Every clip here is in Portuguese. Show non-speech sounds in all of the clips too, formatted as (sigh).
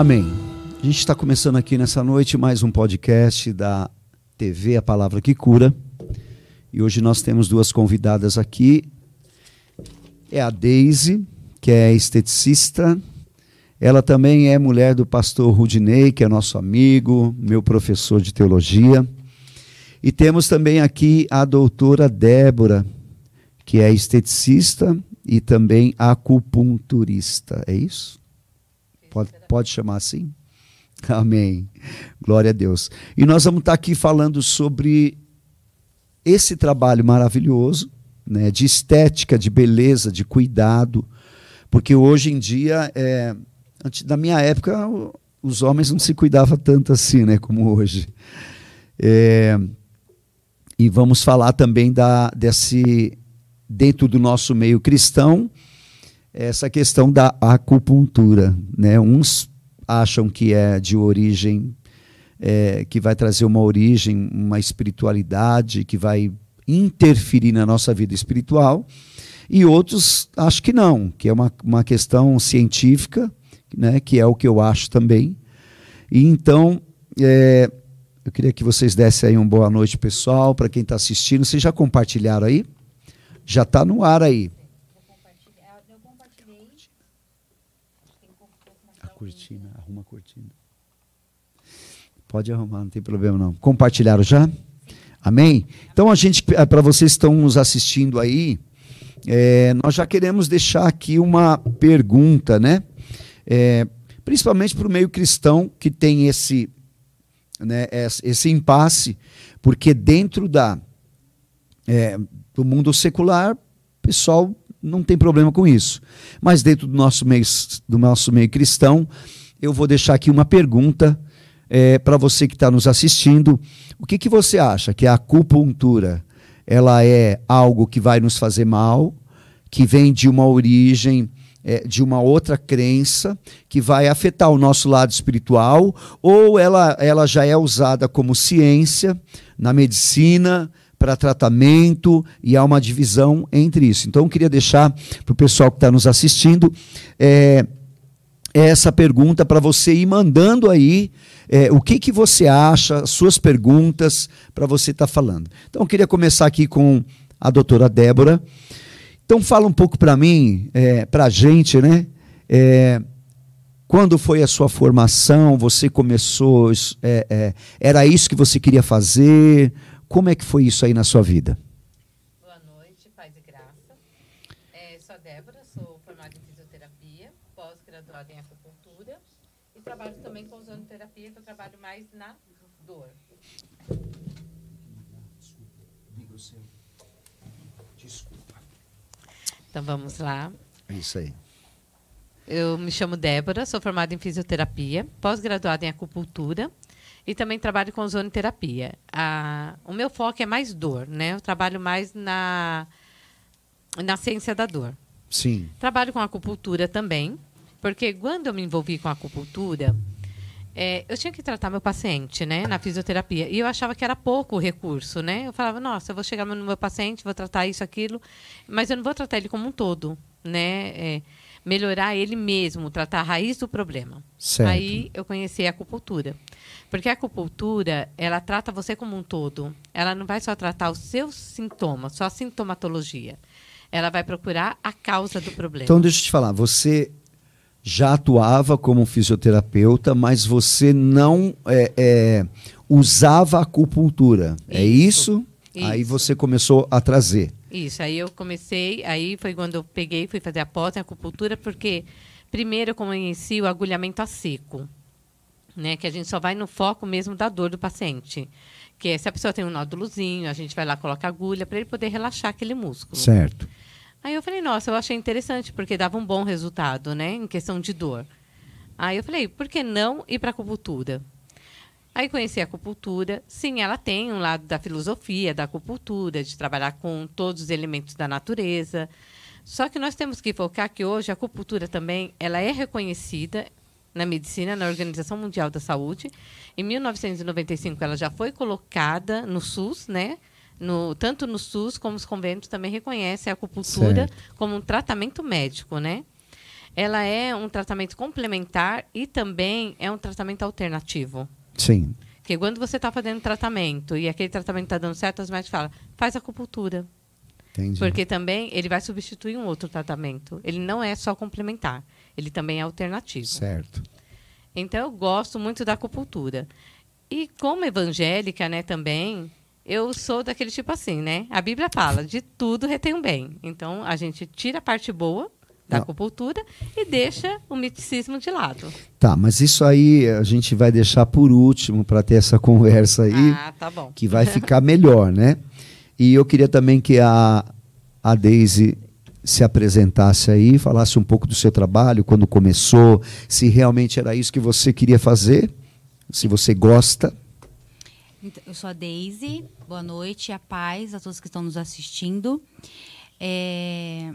Amém. A gente está começando aqui nessa noite mais um podcast da TV A Palavra que Cura. E hoje nós temos duas convidadas aqui. É a Daisy, que é esteticista. Ela também é mulher do pastor Rudinei, que é nosso amigo, meu professor de teologia. E temos também aqui a doutora Débora, que é esteticista e também acupunturista. É isso? Pode, pode chamar assim? (laughs) Amém. Glória a Deus. E nós vamos estar aqui falando sobre esse trabalho maravilhoso, né, de estética, de beleza, de cuidado, porque hoje em dia, é, antes da minha época, os homens não se cuidavam tanto assim, né, como hoje. É, e vamos falar também da, desse dentro do nosso meio cristão essa questão da acupuntura. Né? Uns acham que é de origem, é, que vai trazer uma origem, uma espiritualidade, que vai interferir na nossa vida espiritual, e outros acham que não, que é uma, uma questão científica, né? que é o que eu acho também. E então, é, eu queria que vocês dessem aí uma boa noite, pessoal, para quem está assistindo. Vocês já compartilharam aí? Já está no ar aí. Cortina, arruma a cortina. Pode arrumar, não tem problema não. Compartilharam já? Amém? Então a gente, eh, para vocês que estão nos assistindo aí, é, nós já queremos deixar aqui uma pergunta, né? É, principalmente para o meio cristão que tem esse, né, esse impasse, porque dentro da, é, do mundo secular, o pessoal não tem problema com isso. Mas dentro do nosso meio, do nosso meio cristão, eu vou deixar aqui uma pergunta é, para você que está nos assistindo. O que, que você acha que a acupuntura ela é algo que vai nos fazer mal, que vem de uma origem é, de uma outra crença que vai afetar o nosso lado espiritual, ou ela, ela já é usada como ciência na medicina, para tratamento e há uma divisão entre isso. Então, eu queria deixar para o pessoal que está nos assistindo é, essa pergunta para você ir mandando aí é, o que, que você acha, suas perguntas para você estar tá falando. Então, eu queria começar aqui com a doutora Débora. Então, fala um pouco para mim, é, para a gente, né? É, quando foi a sua formação? Você começou? É, é, era isso que você queria fazer? Como é que foi isso aí na sua vida? Boa noite, paz e graça. É, sou a Débora, sou formada em fisioterapia, pós-graduada em acupuntura e trabalho também com ozonoterapia, que eu trabalho mais na dor. Desculpa. Então vamos lá. É isso aí. Eu me chamo Débora, sou formada em fisioterapia, pós-graduada em acupuntura e também trabalho com zonoterapia. A, o meu foco é mais dor, né? Eu trabalho mais na, na ciência da dor. Sim. Trabalho com acupuntura também, porque quando eu me envolvi com acupuntura, é, eu tinha que tratar meu paciente, né, na fisioterapia. E eu achava que era pouco o recurso, né? Eu falava, nossa, eu vou chegar no meu paciente, vou tratar isso, aquilo, mas eu não vou tratar ele como um todo, né? É, melhorar ele mesmo, tratar a raiz do problema. Certo. Aí eu conheci a acupuntura. Porque a acupuntura, ela trata você como um todo. Ela não vai só tratar os seus sintomas, só a sintomatologia. Ela vai procurar a causa do problema. Então, deixa eu te falar, você já atuava como fisioterapeuta, mas você não é, é, usava a acupuntura. É isso. É isso? isso? Aí você começou a trazer. Isso, aí eu comecei, aí foi quando eu peguei, fui fazer a pós em acupuntura, porque primeiro eu conheci o agulhamento a seco, né, que a gente só vai no foco mesmo da dor do paciente. Que é, se a pessoa tem um nódulozinho, a gente vai lá, coloca a agulha para ele poder relaxar aquele músculo. Certo. Aí eu falei, nossa, eu achei interessante, porque dava um bom resultado, né, em questão de dor. Aí eu falei, por que não ir para a acupuntura? Aí conheci a acupuntura. Sim, ela tem um lado da filosofia da acupuntura, de trabalhar com todos os elementos da natureza. Só que nós temos que focar que hoje a acupuntura também ela é reconhecida na medicina, na Organização Mundial da Saúde. Em 1995 ela já foi colocada no SUS, né? No, tanto no SUS como os convênios também reconhecem a acupuntura certo. como um tratamento médico, né? ela é um tratamento complementar e também é um tratamento alternativo. Sim. Porque quando você está fazendo tratamento e aquele tratamento está dando certo, as médicos falam, faz acupuntura. Entendi. Porque também ele vai substituir um outro tratamento. Ele não é só complementar, ele também é alternativo. Certo. Então eu gosto muito da acupuntura. E como evangélica, né, também, eu sou daquele tipo assim, né? A Bíblia fala, de tudo retém um bem. Então a gente tira a parte boa da Não. acupuntura e deixa o misticismo de lado. Tá, mas isso aí a gente vai deixar por último para ter essa (laughs) conversa aí, Ah, tá bom. que vai ficar melhor, né? E eu queria também que a, a Daisy se apresentasse aí, falasse um pouco do seu trabalho, quando começou, se realmente era isso que você queria fazer, se você gosta. Então, eu sou a Daisy, boa noite, a paz a todos que estão nos assistindo. É,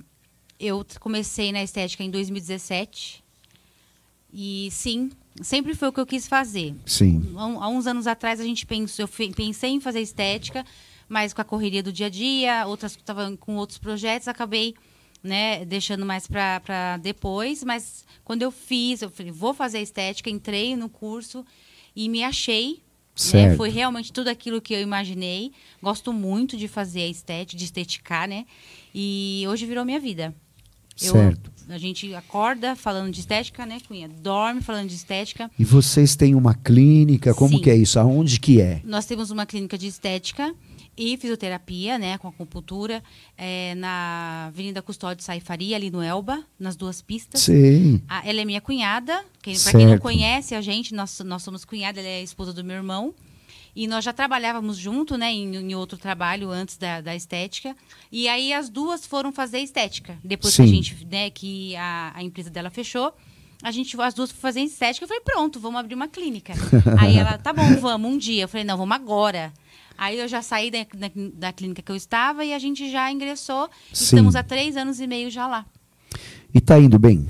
eu comecei na estética em 2017 e sim, sempre foi o que eu quis fazer. Sim. Há, uns anos atrás a gente pensou, eu pensei em fazer estética, mas com a correria do dia a dia, outras estava com outros projetos, acabei né, deixando mais para depois. Mas quando eu fiz, eu falei, vou fazer estética, entrei no curso e me achei. Né? Foi realmente tudo aquilo que eu imaginei. Gosto muito de fazer a estética, de esteticar, né? E hoje virou minha vida. Eu- Certo. a gente acorda falando de estética, né, Cunha? Dorme falando de estética. E vocês têm uma clínica, como Sim. que é isso? Aonde que é? Nós temos uma clínica de estética e fisioterapia, né, com acupuntura, é, na Avenida Custódio Saifaria, ali no Elba, nas duas pistas. Sim. A- ela é minha cunhada. Quem, pra quem não conhece a gente, nós, nós somos cunhada, ela é a esposa do meu irmão. E nós já trabalhávamos junto, né, em, em outro trabalho antes da, da estética. E aí as duas foram fazer estética. Depois que a Sim. gente, né, que a, a empresa dela fechou, a gente, as duas foram fazer estética. Eu falei, pronto, vamos abrir uma clínica. (laughs) aí ela, tá bom, vamos um dia. Eu falei, não, vamos agora. Aí eu já saí da, da, da clínica que eu estava e a gente já ingressou. Sim. Estamos há três anos e meio já lá. E tá indo bem?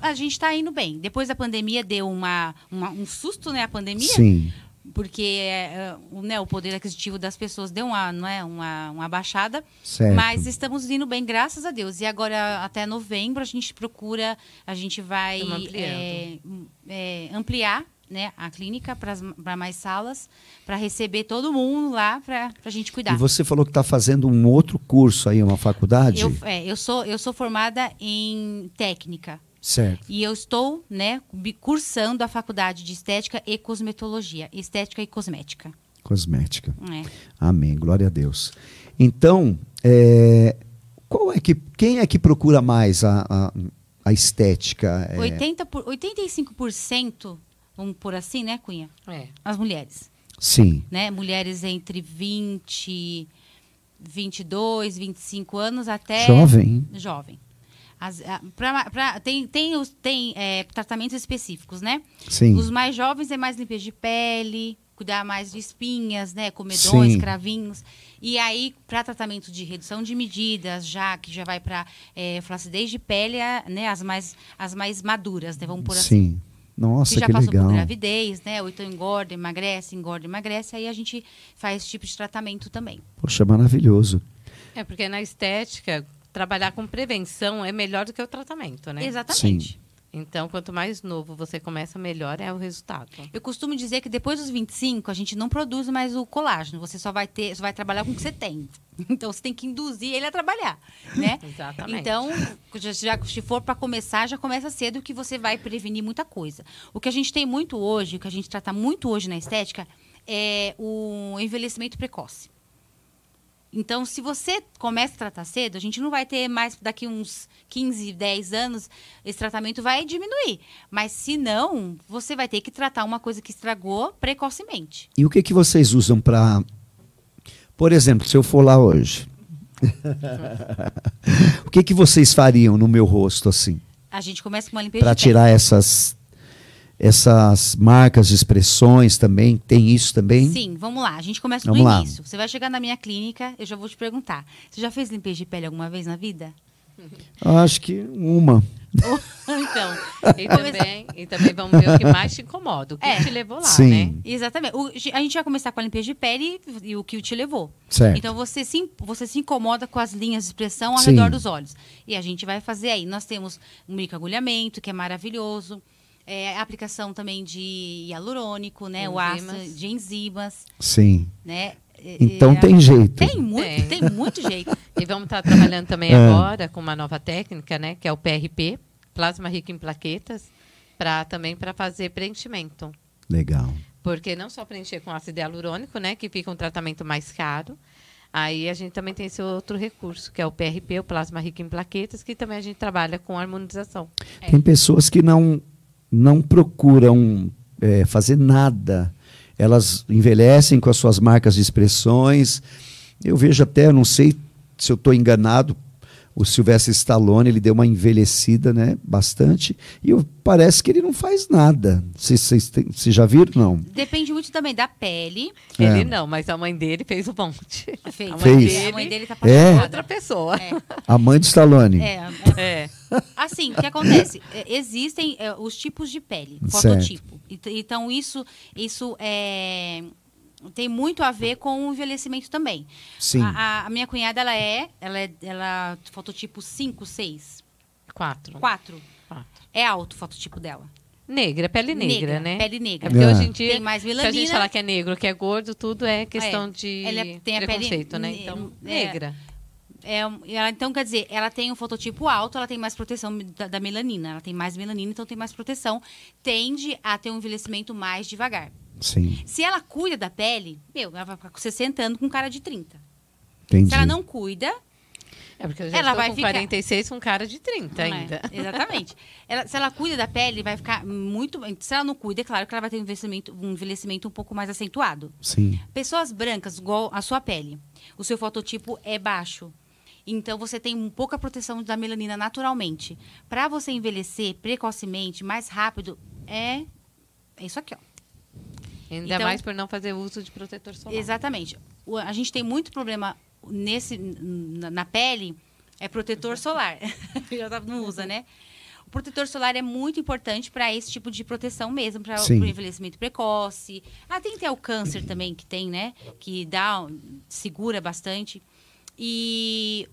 A gente está indo bem. Depois da pandemia deu uma, uma- um susto, né? A pandemia, Sim. Porque é, o, né, o poder aquisitivo das pessoas deu uma, não é, uma, uma baixada. Certo. Mas estamos indo bem, graças a Deus. E agora, até novembro, a gente procura, a gente vai é, é, ampliar né, a clínica para mais salas, para receber todo mundo lá, para a gente cuidar. E você falou que está fazendo um outro curso aí, uma faculdade? Eu, é, eu, sou, eu sou formada em técnica. Certo. E eu estou, né, cursando a faculdade de estética e cosmetologia, estética e cosmética. Cosmética. É. Amém, glória a Deus. Então, é, qual é que, quem é que procura mais a, a, a estética? É, 80 por, 85%, vamos por assim, né, Cunha? É. As mulheres, Sim, né? Mulheres entre 20, 22, 25 anos até jovem. jovem. As- pra- pra- tem tem, os, tem é, tratamentos específicos, né? Sim, Os mais jovens é mais limpeza de pele, cuidar mais de espinhas, né, comedões, Sim. cravinhos. E aí, para tratamento de redução de medidas, já que já vai para flacidez de pele, a- né, as mais as mais maduras, né, vamos por assim. sim. Nossa, Que já que passou legal. por gravidez, né? Ou então engorda, emagrece, engorda, emagrece. Aí a gente faz esse tipo de tratamento também. Poxa, maravilhoso. É porque na estética, trabalhar com prevenção é melhor do que o tratamento, né? Exatamente. Então, quanto mais novo você começa, melhor é o resultado. Eu costumo dizer que depois dos 25, a gente não produz mais o colágeno. Você só vai ter, só vai trabalhar com o que você tem. (laughs) Então você tem que induzir ele a trabalhar, né? (laughs) Exatamente. Então, já, já- se for para começar, já começa cedo que você vai prevenir muita coisa. O que a gente tem muito hoje, o que a gente trata muito hoje na estética, é o envelhecimento precoce. Então, se você começa a tratar cedo, a gente não vai ter mais daqui uns 15, 10 anos, esse tratamento vai diminuir. Mas se não, você vai ter que tratar uma coisa que estragou precocemente. E o que, que vocês usam para. Por exemplo, se eu for lá hoje. (laughs) o que, que vocês fariam no meu rosto assim? A gente começa com uma limpeza Para tirar essas, essas marcas de expressões também? Tem isso também? Sim, vamos lá. A gente começa Vamos do lá. início. Você vai chegar na minha clínica, eu já vou te perguntar. Você já fez limpeza de pele alguma vez na vida? Eu Acho que uma. (laughs) então, E também, e também vamos ver o que mais te incomoda, o que É. te levou lá, Sim. né? exatamente. O- a gente vai começar com a limpeza de pele e, e o que te levou. Certo. Então você se, você se incomoda com as linhas de expressão ao Sim. redor dos olhos. E a gente vai fazer aí. Nós temos um microagulhamento, que é maravilhoso. É, a aplicação também de hialurônico, né? O ácido Enzimas. de enzimas, Sim. né? E- Então e- tem jeito. Tem muito, Tem. tem, muito jeito. (laughs) E vamos estar trabalhando também É. agora com uma nova técnica, né? Que é o PRP, plasma rico em plaquetas, para também para fazer preenchimento. Legal. Porque não só preencher com ácido hialurônico, né? Que fica um tratamento mais caro. Aí a gente também tem esse outro recurso, que é o PRP, o plasma rico em plaquetas, que também a gente trabalha com harmonização. É. Tem pessoas que não, não procuram é, fazer nada. Elas envelhecem com as suas marcas de expressões. Eu vejo até, não sei se eu estou enganado, o Sylvester Stallone, ele deu uma envelhecida né, bastante. E eu- parece que ele não faz nada. Vocês já viram? Não. Depende muito também da pele. É. Ele não, mas a mãe dele fez um monte. Fez. A mãe Fez. dele, A mãe dele tá É? passando. outra pessoa. É. A mãe do Stallone. É, é. Assim, o que acontece? É, Existem é, os tipos de pele, Certo. fototipo. Ent- Então, isso, isso é, tem muito a ver com o envelhecimento também. Sim. A, a- minha cunhada, ela é, ela é ela, fototipo 5, 6, Quatro. 4. Quatro. É alto o fototipo dela. Negra, pele negra, né? Pele É negra. porque É. hoje em dia, Tem mais se a gente melanina. falar que é negro, que é gordo, tudo é questão É. de Ela é- tem a pele preconceito, né? ne- Então, é. negra. É, ela, então, quer dizer, ela tem um fototipo alto, ela tem mais proteção da, da melanina. Ela tem mais melanina, então tem mais proteção. Tende a ter um envelhecimento mais devagar. Sim. Se ela cuida da pele, meu, ela vai ficar com 60 anos com cara de 30. Entendi. Se ela não cuida, É porque eu já Ela estou vai com ficar- 46 com cara de 30 não é? ainda. (laughs) Exatamente. Ela- se ela cuida da pele, vai ficar muito. Se ela não cuida, é claro que ela vai ter um envelhecimento, um envelhecimento um pouco mais acentuado. Sim. Pessoas brancas, igual a sua pele, o seu fototipo é baixo. Então você tem um pouca proteção da melanina naturalmente. Para você envelhecer precocemente, mais rápido, é, é isso aqui, ó. Ainda Então- mais por não fazer uso de protetor solar. Exatamente. O- a gente tem muito problema nesse na, na pele, é protetor solar. (laughs) Já não usa, né? O protetor solar é muito importante para esse tipo de proteção mesmo, para o envelhecimento precoce. Ah, tem até o câncer também que tem, né? Que dá, segura bastante. E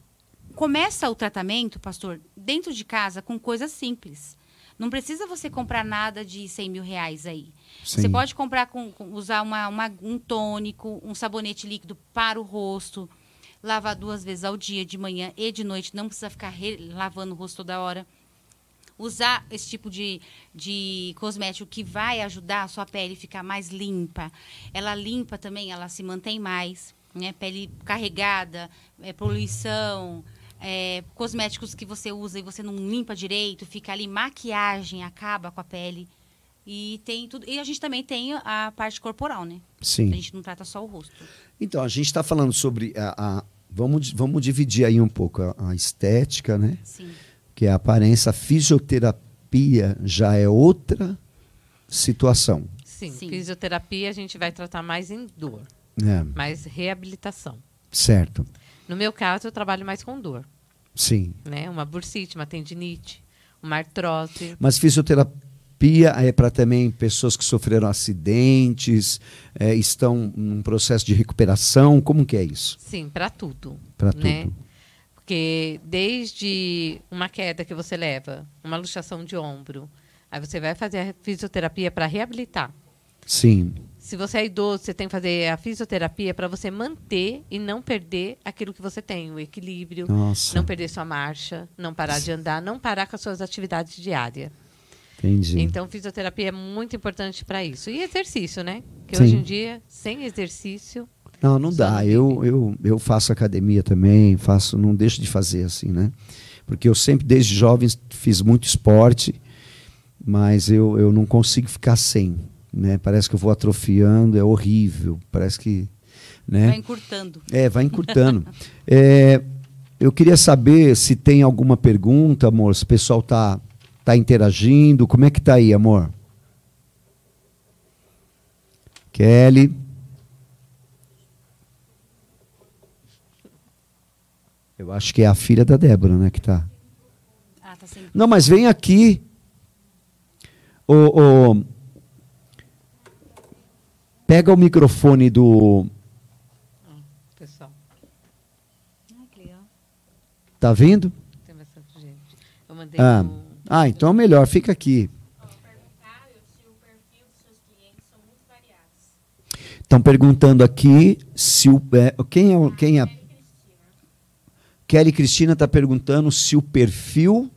começa o tratamento, pastor, dentro de casa com coisas simples. Não precisa você comprar nada de 100 mil reais aí. Você Sim. pode comprar com, com- usar uma, uma- um tônico, um sabonete líquido para o rosto, lavar duas vezes ao dia, de manhã e de noite. Não precisa ficar lavando o rosto toda hora. Usar esse tipo de, de cosmético que vai ajudar a sua pele ficar mais limpa. Ela limpa também, ela se mantém mais. Né? Pele carregada, é, poluição, é, cosméticos que você usa e você não limpa direito, fica ali, maquiagem acaba com a pele. E tem tudo. E a gente também tem a parte corporal, né? Sim. A gente não trata só o rosto. Então, a gente está falando sobre a. a- vamos, vamos dividir aí um pouco a, a estética, né? Sim. Que é a aparência. A fisioterapia já é outra situação. Sim, Sim. fisioterapia a gente vai tratar mais em dor, né? mais reabilitação. Certo. No meu caso, eu trabalho mais com dor, Sim. né? Uma bursite, uma tendinite, uma artrose. Mas fisioterapia é para também pessoas que sofreram acidentes, é, estão num processo de recuperação. Como que é isso? Sim, para tudo. Para né? tudo. Porque desde uma queda que você leva, uma luxação de ombro, aí você vai fazer a fisioterapia para reabilitar. Sim. Se você é idoso, você tem que fazer a fisioterapia para você manter e não perder aquilo que você tem, o equilíbrio, Nossa. não perder sua marcha, não parar de andar, não parar com as suas atividades diárias. Entendi. Então, fisioterapia é muito importante para isso. E exercício, né? Que Sim. hoje em dia, sem exercício, Não, não dá. Eu, eu, eu faço academia também, faço, não deixo de fazer assim, né? Porque eu sempre, desde jovem, fiz muito esporte, mas eu, eu não consigo ficar sem. Né? Parece que eu vou atrofiando, é horrível. Parece que. Né? Vai encurtando. É, vai encurtando. (laughs) É, eu queria saber se tem alguma pergunta, amor, se o pessoal tá, tá interagindo. Como é que tá aí, amor? Kelly. Eu acho que é a filha da Débora, né, que tá. Ah, tá. Não, mas vem aqui. Ô, ô, pega o microfone do. Pessoal, Ah, legal. Tá vendo? tem bastante gente. Eu mandei Ah, um- ah então é melhor, fica aqui. Estão perguntando aqui se o. é, quem é, o- quem é? Kelly Cristina está perguntando se o perfil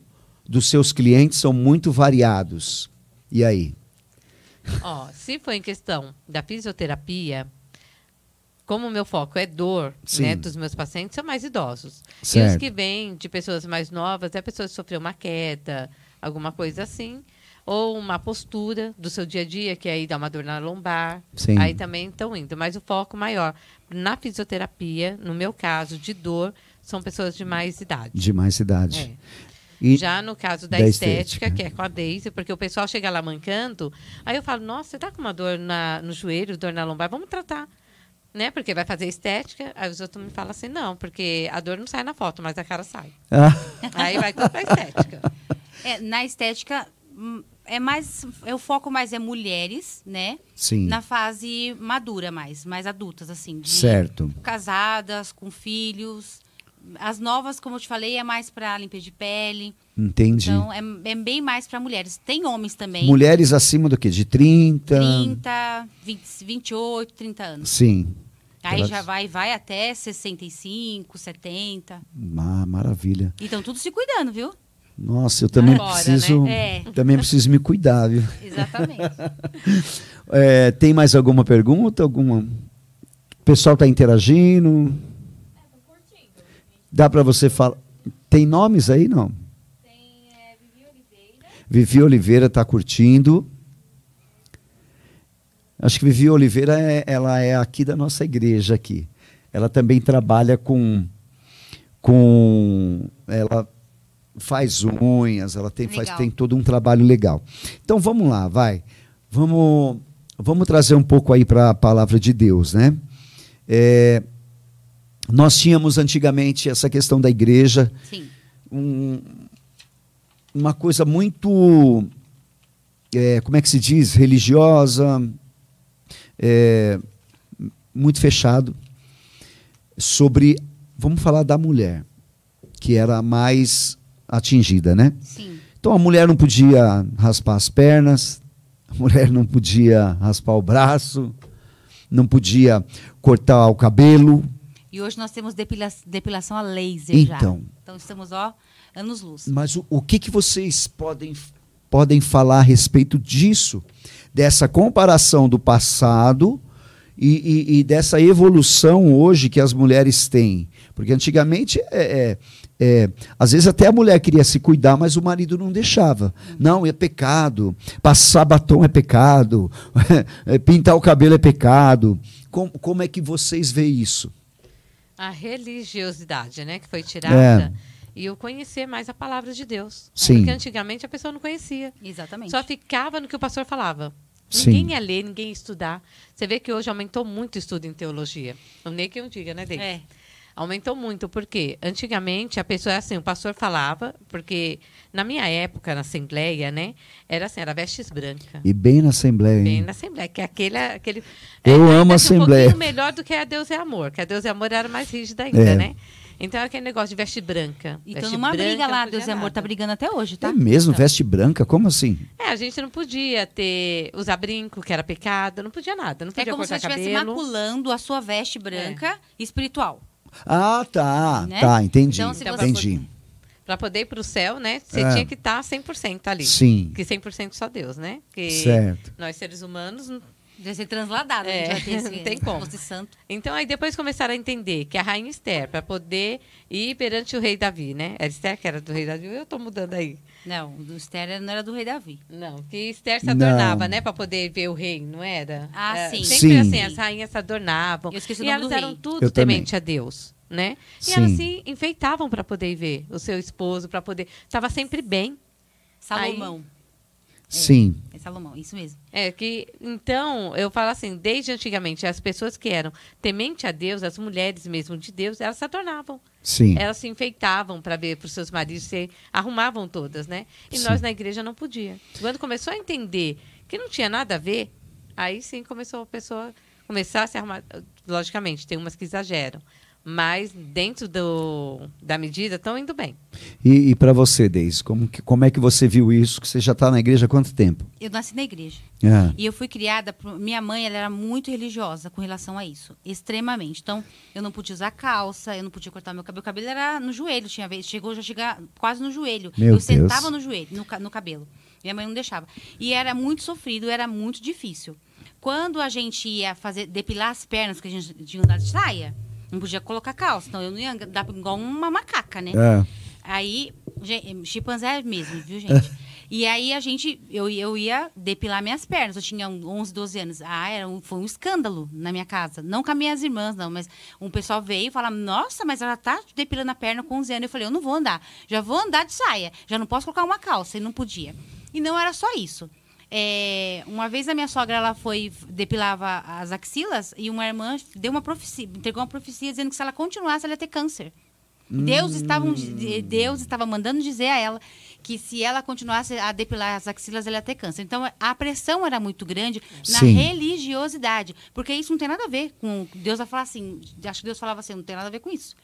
dos seus clientes são muito variados. E aí? Ó, se for em questão da fisioterapia, como o meu foco é dor, Sim. né, dos meus pacientes são mais idosos. E os Certo. que vêm de pessoas mais novas é pessoas que sofreu uma queda, alguma coisa assim, ou uma postura do seu dia a dia, que aí dá uma dor na lombar. Sim. Aí também estão indo, mas o foco maior na fisioterapia, no meu caso, de dor, são pessoas de mais idade. De mais idade. E- Já no caso da, da estética, estética. que é com a Daisy, porque o pessoal chega lá mancando, aí eu falo, nossa, você tá com uma dor na, no joelho, dor na lombar, vamos tratar. Né? Porque vai fazer estética, aí os outros me falam assim, não, porque a dor não sai na foto, mas a cara sai. Ah, Aí vai tudo pra estética. É, na estética, hum, é mais. O foco mais é mulheres, né? sim. Na fase madura mais, mais adultas, assim. de Certo. Casadas, com filhos. As novas, como eu te falei, é mais para limpeza de pele. Entendi. Então, é, é bem mais para mulheres. Tem homens também. Mulheres acima do que? De 30? 30, 20, 28, 30 anos. Sim. Aí já vai, vai até 65, 70. Ah, maravilha. Então, tudo se cuidando, viu? Nossa, eu também Agora, preciso. né? É. Também preciso me cuidar, viu? Exatamente. (laughs) É, tem mais alguma pergunta? Alguma? O pessoal está interagindo? Dá para você falar? Tem nomes aí, não? Tem é, Vivi Oliveira, Vivi Oliveira está curtindo. Acho que Vivi Oliveira é, ela é aqui da nossa igreja aqui. Ela também trabalha com com ela faz unhas, ela tem faz tem todo um trabalho legal. Então vamos lá, vai. Vamos vamos trazer um pouco aí para a palavra de Deus, né? É, nós tínhamos antigamente essa questão da igreja, um- uma coisa muito, é, como é que se diz, religiosa, é, muito fechado, sobre, vamos falar da mulher, que era a mais atingida, né? Sim. Então a mulher não podia raspar as pernas, a mulher não podia raspar o braço, não podia cortar o cabelo. E hoje nós temos depila- depilação a laser já. Então. Então estamos, ó, anos luz. Mas o, o que, que vocês podem, podem falar a respeito disso? Dessa comparação do passado e, e- e dessa evolução hoje que as mulheres têm. Porque antigamente, é, é- é, às vezes até a mulher queria se cuidar, mas o marido não deixava. Não, é pecado. Passar batom é pecado. (laughs) Pintar o cabelo é pecado. Como, como é que vocês veem isso? A religiosidade, né, que foi tirada. E eu conhecer mais a palavra de Deus. Sim. Porque antigamente a pessoa não conhecia. Exatamente. Só ficava no que o pastor falava. Sim. Ninguém ia ler, ninguém ia estudar. Você vê que hoje aumentou muito o estudo em teologia. Não nem que eu diga, né, Deide? É. Aumentou muito, porque antigamente a pessoa é assim, o pastor falava, porque na minha época, na Assembleia, né, era assim, era vestes brancas. E bem na Assembleia. Bem hein? na Assembleia, que é aquele. aquele Eu ainda amo a Assembleia. Um pouquinho melhor do que a Deus é Amor, que a Deus é Amor era mais rígida ainda, É. né? Então é aquele negócio de veste branca. E veste numa branca, briga lá, Deus e Amor nada. tá brigando até hoje, tá? É mesmo, Então. veste branca? Como assim? É, a gente não podia ter usar brinco, que era pecado, não podia nada, não É podia como se você estivesse maculando a sua veste branca espiritual. Ah, tá. Né? Tá, entendi. Então, se você- entendi. Para poder ir para o céu, né? Você É. tinha que estar 100% ali. Sim. Que 100% só Deus, né? Que Certo. nós seres humanos Deve ser transladado. É, (laughs) não tem como. fosse santo. Então aí depois começaram a entender que a rainha Esther, para poder ir perante o rei Davi, né? Era Esther que era do rei Davi, eu estou mudando aí. Não, o do Esther não era do rei Davi. Não, que Esther se Não. adornava, né? Para poder ver o rei, não era? Ah, É, sim. Sempre Sim. assim, as rainhas se adornavam. Eu esqueci o e nome elas do eram rei. tudo Eu também. temente a Deus, né? E Sim. elas se enfeitavam para poder ver o seu esposo, para poder... Estava sempre bem. Salomão. Sim. É Salomão, isso mesmo. É que, então, eu falo assim, desde antigamente, as pessoas que eram temente a Deus, as mulheres mesmo de Deus, elas se adornavam. Sim. Elas se enfeitavam para ver para os seus maridos, se arrumavam todas, né? E Sim. nós na igreja não podia. Quando começou a entender que não tinha nada a ver, aí sim começou a pessoa começar a se arrumar. Logicamente, tem umas que exageram, mas dentro do, da medida estão indo bem. E, e para você, Deise, como, que- como é que você viu isso? Que você já está na igreja há quanto tempo? Eu nasci na igreja. É. E eu fui criada por minha mãe, ela era muito religiosa com relação a isso, extremamente. Então, eu não podia usar calça, eu não podia cortar meu cabelo, o cabelo era no joelho, tinha vez, chegou já chegar quase no joelho. Meu eu Deus. sentava no joelho, no, no cabelo. Minha mãe não deixava. E era muito sofrido, era muito difícil. Quando a gente ia fazer depilar as pernas, que a gente tinha andado de saia, não podia colocar calça, então eu não ia andar igual uma macaca, né? É. Aí, gen- chimpanzé mesmo, viu, gente? (laughs) E aí a gente, eu, eu ia depilar minhas pernas. Eu tinha um 11, 12 anos. Ah, era um, foi um escândalo na minha casa. Não com as minhas irmãs, não, mas um pessoal veio e falava: Nossa, mas ela tá depilando a perna com 11 anos. Eu falei: Eu não vou andar. Já vou andar de saia. Já não posso colocar uma calça. E não podia. E não era só isso. É, uma vez a minha sogra ela foi depilava as axilas e uma irmã deu uma profecia, entregou uma profecia dizendo que se ela continuasse ela ia ter câncer. Deus estava Deus estava mandando dizer a ela que se ela continuasse a depilar as axilas ela ia ter câncer. Então a pressão era muito grande na Sim. religiosidade, porque isso não tem nada a ver com Deus vai falar assim, acho que Deus falava assim, não tem nada a ver com isso.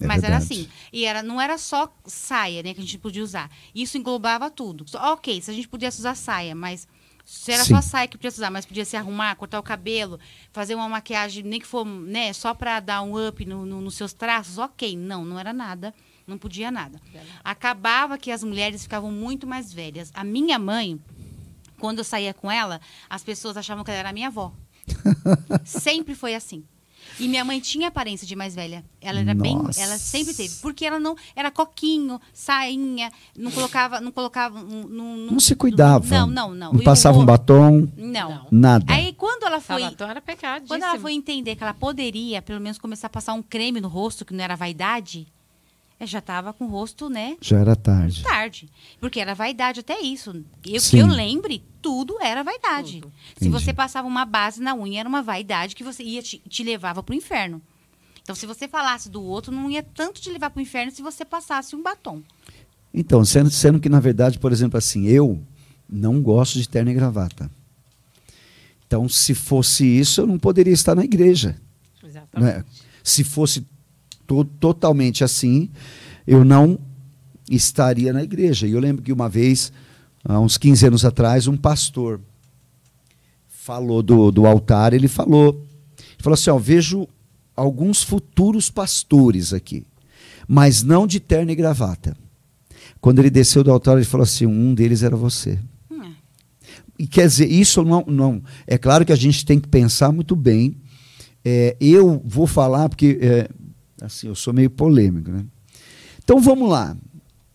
É Mas era verdade. assim. E era, não era só saia, né, que a gente podia usar. Isso englobava tudo. Só- ok, se a gente pudesse usar saia, mas se era Sim. só saia que podia usar, mas podia se arrumar, cortar o cabelo, fazer uma maquiagem, nem que for, né, só para dar um up no- no- nos seus traços, ok. Não, não era nada. Não podia nada. Acabava que as mulheres ficavam muito mais velhas. A minha mãe, quando eu saía com ela, as pessoas achavam que ela era minha avó. (laughs) sempre foi assim. E minha mãe tinha aparência de mais velha. Ela era bem, Nossa. ela sempre teve, porque ela não era coquinho, sainha, não colocava, não colocava, não, não, Não se cuidava. Não, não, não. Não E passava um batom, Não. Nada. Aí quando ela foi, Sabatão era pecado. quando ela foi entender que ela poderia, pelo menos começar a passar um creme no rosto, que não era vaidade, ela já estava com o rosto, né, Já era tarde. tarde. Porque era vaidade até isso. Eu, Sim. que eu lembre, tudo era vaidade. Tudo. Se Entendi. você passava uma base na unha, era uma vaidade que você ia te, te levava pro inferno. Então, se você falasse do outro, não ia tanto te levar pro inferno se você passasse um batom. Então, sendo, sendo que, na verdade, por exemplo, assim, eu não gosto de terno e gravata. Então, se fosse isso, eu não poderia estar na igreja. Exatamente. né? Se fosse to- totalmente assim, eu não estaria na igreja. E eu lembro que uma vez, há uns 15 anos atrás, um pastor falou do, do altar, ele falou, ele falou assim, ó, vejo alguns futuros pastores aqui, mas não de terno e gravata. Quando ele desceu do altar, ele falou assim, um deles era você. E quer dizer, isso não, não. É claro que a gente tem que pensar muito bem. É, eu vou falar porque é, assim, eu sou meio polêmico, né? Então vamos lá.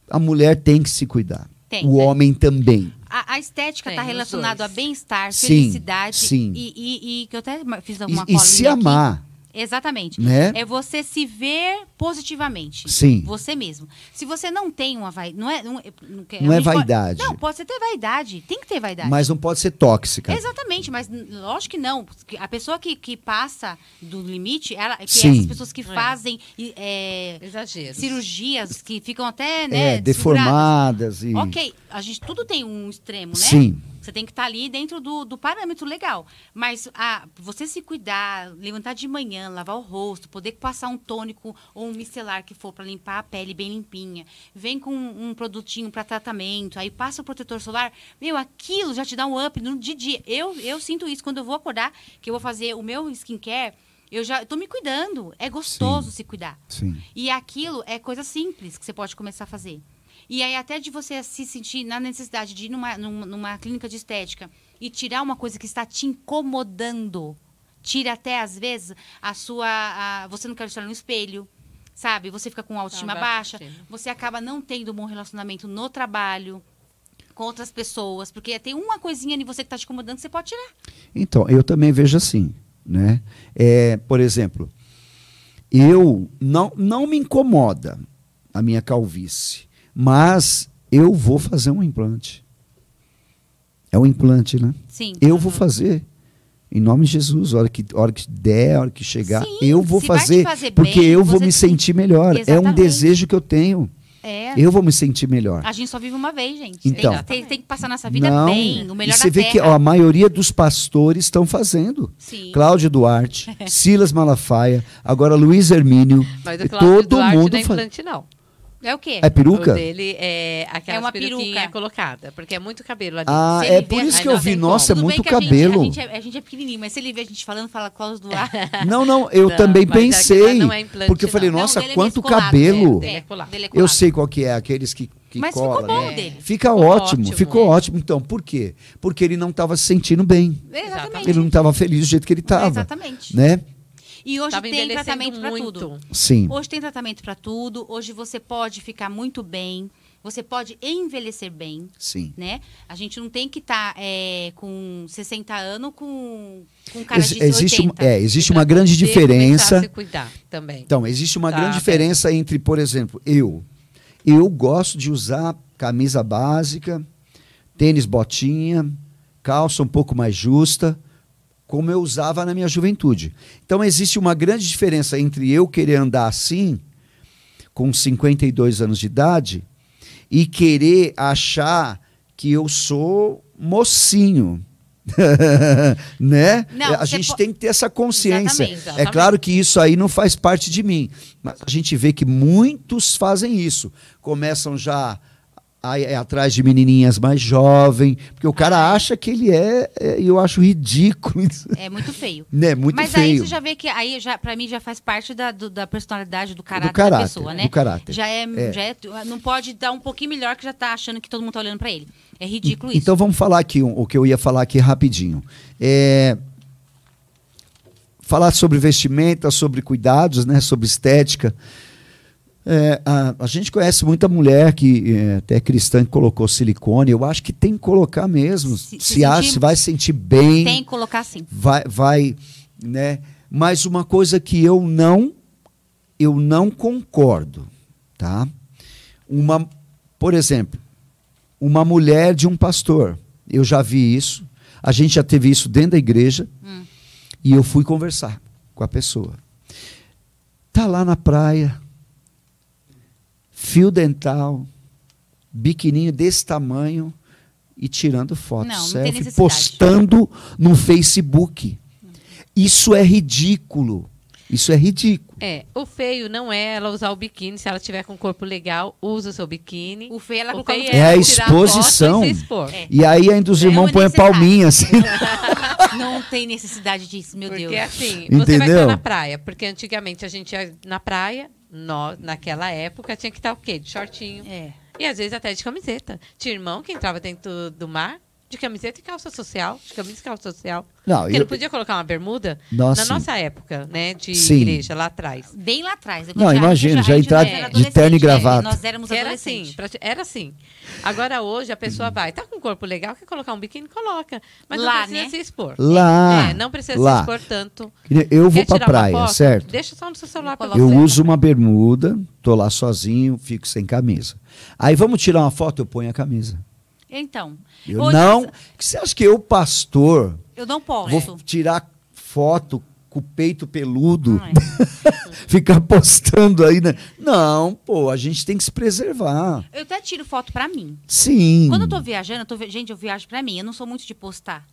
A mulher tem que se cuidar. Tem, o tem. homem também. A, a estética está relacionada a bem-estar, felicidade. sim. E, e- e que eu até fiz E, uma e se amar, Exatamente. né? É você se ver positivamente. Sim. Você mesmo. Se você não tem uma vaidade. Não é, não, é- não, Não é gente pode- vaidade. não, pode ser ter vaidade. Tem que ter vaidade. Mas não pode ser tóxica. Exatamente, mas lógico que não. porque A pessoa que, que passa do limite, ela, que Sim. essas pessoas que É. fazem é, Exagero. cirurgias que ficam até, né? É, desfiguradas. deformadas e. Ok, a gente tudo tem um extremo, né? Sim. Você tem que estar ali dentro do, do parâmetro legal. Mas ah, você se cuidar, levantar de manhã, lavar o rosto, poder passar um tônico ou um micelar que for para limpar a pele bem limpinha. Vem com um produtinho para tratamento, aí passa o protetor solar. Meu, aquilo já te dá um up no dia a dia. Eu, eu sinto isso quando eu vou acordar, que eu vou fazer o meu skincare. Eu já estou me cuidando. É gostoso se cuidar. Sim. E aquilo é coisa simples que você pode começar a fazer. E aí, até de você se sentir na necessidade de ir numa, numa, numa clínica de estética e tirar uma coisa que está te incomodando. Tira até, às vezes, a sua. a- você não quer estar no espelho, sabe? Você fica com autoestima Tá, baixa. Você acaba não tendo um bom relacionamento no trabalho, com outras pessoas. Porque tem uma coisinha em você que está te incomodando que você pode tirar. Então, eu também vejo assim, né? É, por exemplo, eu não, não me incomoda a minha calvície, mas eu vou fazer um implante. É um implante, né? Sim. Eu vou fazer. Em nome de Jesus, a hora que, hora que der, a hora que chegar, Sim, eu vou fazer, fazer porque bem, eu vou me tem- sentir melhor. É um Exatamente. desejo que eu tenho. É. Eu vou me sentir melhor. A gente só vive uma vez, gente. Então. tem, que- tem, tem que passar nossa vida Não, bem, o melhor e você da vê terra. que ó, a maioria dos pastores estão fazendo. Sim. Cláudio Duarte, (laughs) Silas Malafaia, agora Luiz Hermínio. Mas o Cláudio todo Duarte mundo não é faz. implante, não. É o quê? É peruca? O dele é aquela É uma peruquinha peruca. colocada, porque é muito cabelo ali. Ah, é por vê- isso que eu vi. Nossa, é muito que a gente- cabelo. A gente, é, a gente é pequenininho, mas se ele vê a gente falando, fala Cláudio Duarte. (laughs) Não, não, eu (laughs) Não, também pensei. é implante, porque eu falei, não. nossa, Não, é quanto cabelo. é, Dele é colado. dele é Eu sei qual que é, aqueles que, que Mas cola, ficou bom né? o dele. Fica Ficou ótimo, ótimo, ficou é. ótimo. Então, por quê? Porque ele não estava se sentindo bem. Exatamente. Ele não estava feliz do jeito que ele estava. Exatamente. Né? E hoje Tava tem tratamento para tudo. Sim. Hoje tem tratamento para tudo. Hoje você pode ficar muito bem. Você pode envelhecer bem, Sim. né? A gente não tem que estar com 60 anos com, com cara Ex- de existe, 80. uma, é, existe E pra uma grande diferença. se cuidar também. Então, existe uma Tá, grande diferença entre, por exemplo, eu. Eu gosto de usar camisa básica, tênis botinha, calça um pouco mais justa, como eu usava na minha juventude. Então, existe uma grande diferença entre eu querer andar assim, com 52 anos de idade, e querer achar que eu sou mocinho. (laughs) né? Não, a você gente po- tem que ter essa consciência. Exatamente, É exatamente. claro que isso aí não faz parte de mim, mas a gente vê que muitos fazem isso. Começam já ir atrás de menininhas mais jovens, porque o cara é. acha que ele é, é, e eu acho ridículo isso. É muito feio. (laughs) Né? Muito Mas aí feio. você já vê que aí já para mim já faz parte da, do- da personalidade do caráter, do caráter, da pessoa, né? do caráter. Já é, É. já é- não pode dar um pouquinho melhor que já tá achando que todo mundo tá olhando para ele. É ridículo isso. Então vamos falar aqui um- o que eu ia falar aqui rapidinho. É, falar sobre vestimenta, sobre cuidados, né, sobre estética. É, a, a gente conhece muita mulher que é, até cristã que colocou silicone. Eu acho que tem que colocar mesmo. Se- Se, se acha, se vai se sentir bem, Tem que colocar assim. vai, vai, né? Mas uma coisa que eu não, eu não concordo, tá? Uma, por exemplo, uma mulher de um pastor. Eu já vi isso. A gente já teve isso dentro da igreja. Hum. E eu fui conversar com a pessoa. Tá lá na praia, fio dental, biquininho desse tamanho e tirando foto, Não, não selfie, necessidade. postando no Facebook. Isso é ridículo. Isso é ridículo. É, o feio não é ela usar o biquíni. Se ela tiver com o corpo legal, usa o seu biquíni. O feio ela O feio no É a e exposição. se expor. É. E aí ainda os Não irmãos é põem a necessário. palminha assim. (laughs) Não tem necessidade disso, meu porque Deus. assim, você vai Entendeu? estar na praia. Porque antigamente a gente ia na praia, nós, naquela época, tinha que estar o quê? De shortinho. É. E às vezes até de camiseta. Tinha irmão que entrava dentro do mar de camiseta e calça social. De camisa e calça social. Não, Porque eu- não podia colocar uma bermuda Nossa. na nossa época, né? De Sim. igreja, lá atrás. Bem lá atrás. Não, imagina, já entrar de terno e né? gravata. Nós éramos era assim, era assim. Agora hoje a pessoa vai, tá com um corpo legal, quer colocar um biquíni, coloca. Mas Lá, não precisa né? se expor. Lá, É, não precisa lá. se expor tanto. Eu vou Quer pra praia, foto? certo? Deixa só no seu celular pra Eu uso uma bermuda, tô lá sozinho, fico sem camisa. Aí vamos tirar uma foto, eu ponho a camisa. Então. Eu hoje não. Você acha que eu, pastor, Eu não posso. vou tirar foto com o peito peludo, é. (laughs) ficar postando aí, né? Não, pô, a gente tem que se preservar. Eu até tiro foto pra mim. Sim. Quando eu tô viajando, eu tô gente, eu viajo pra mim. Eu não sou muito de postar.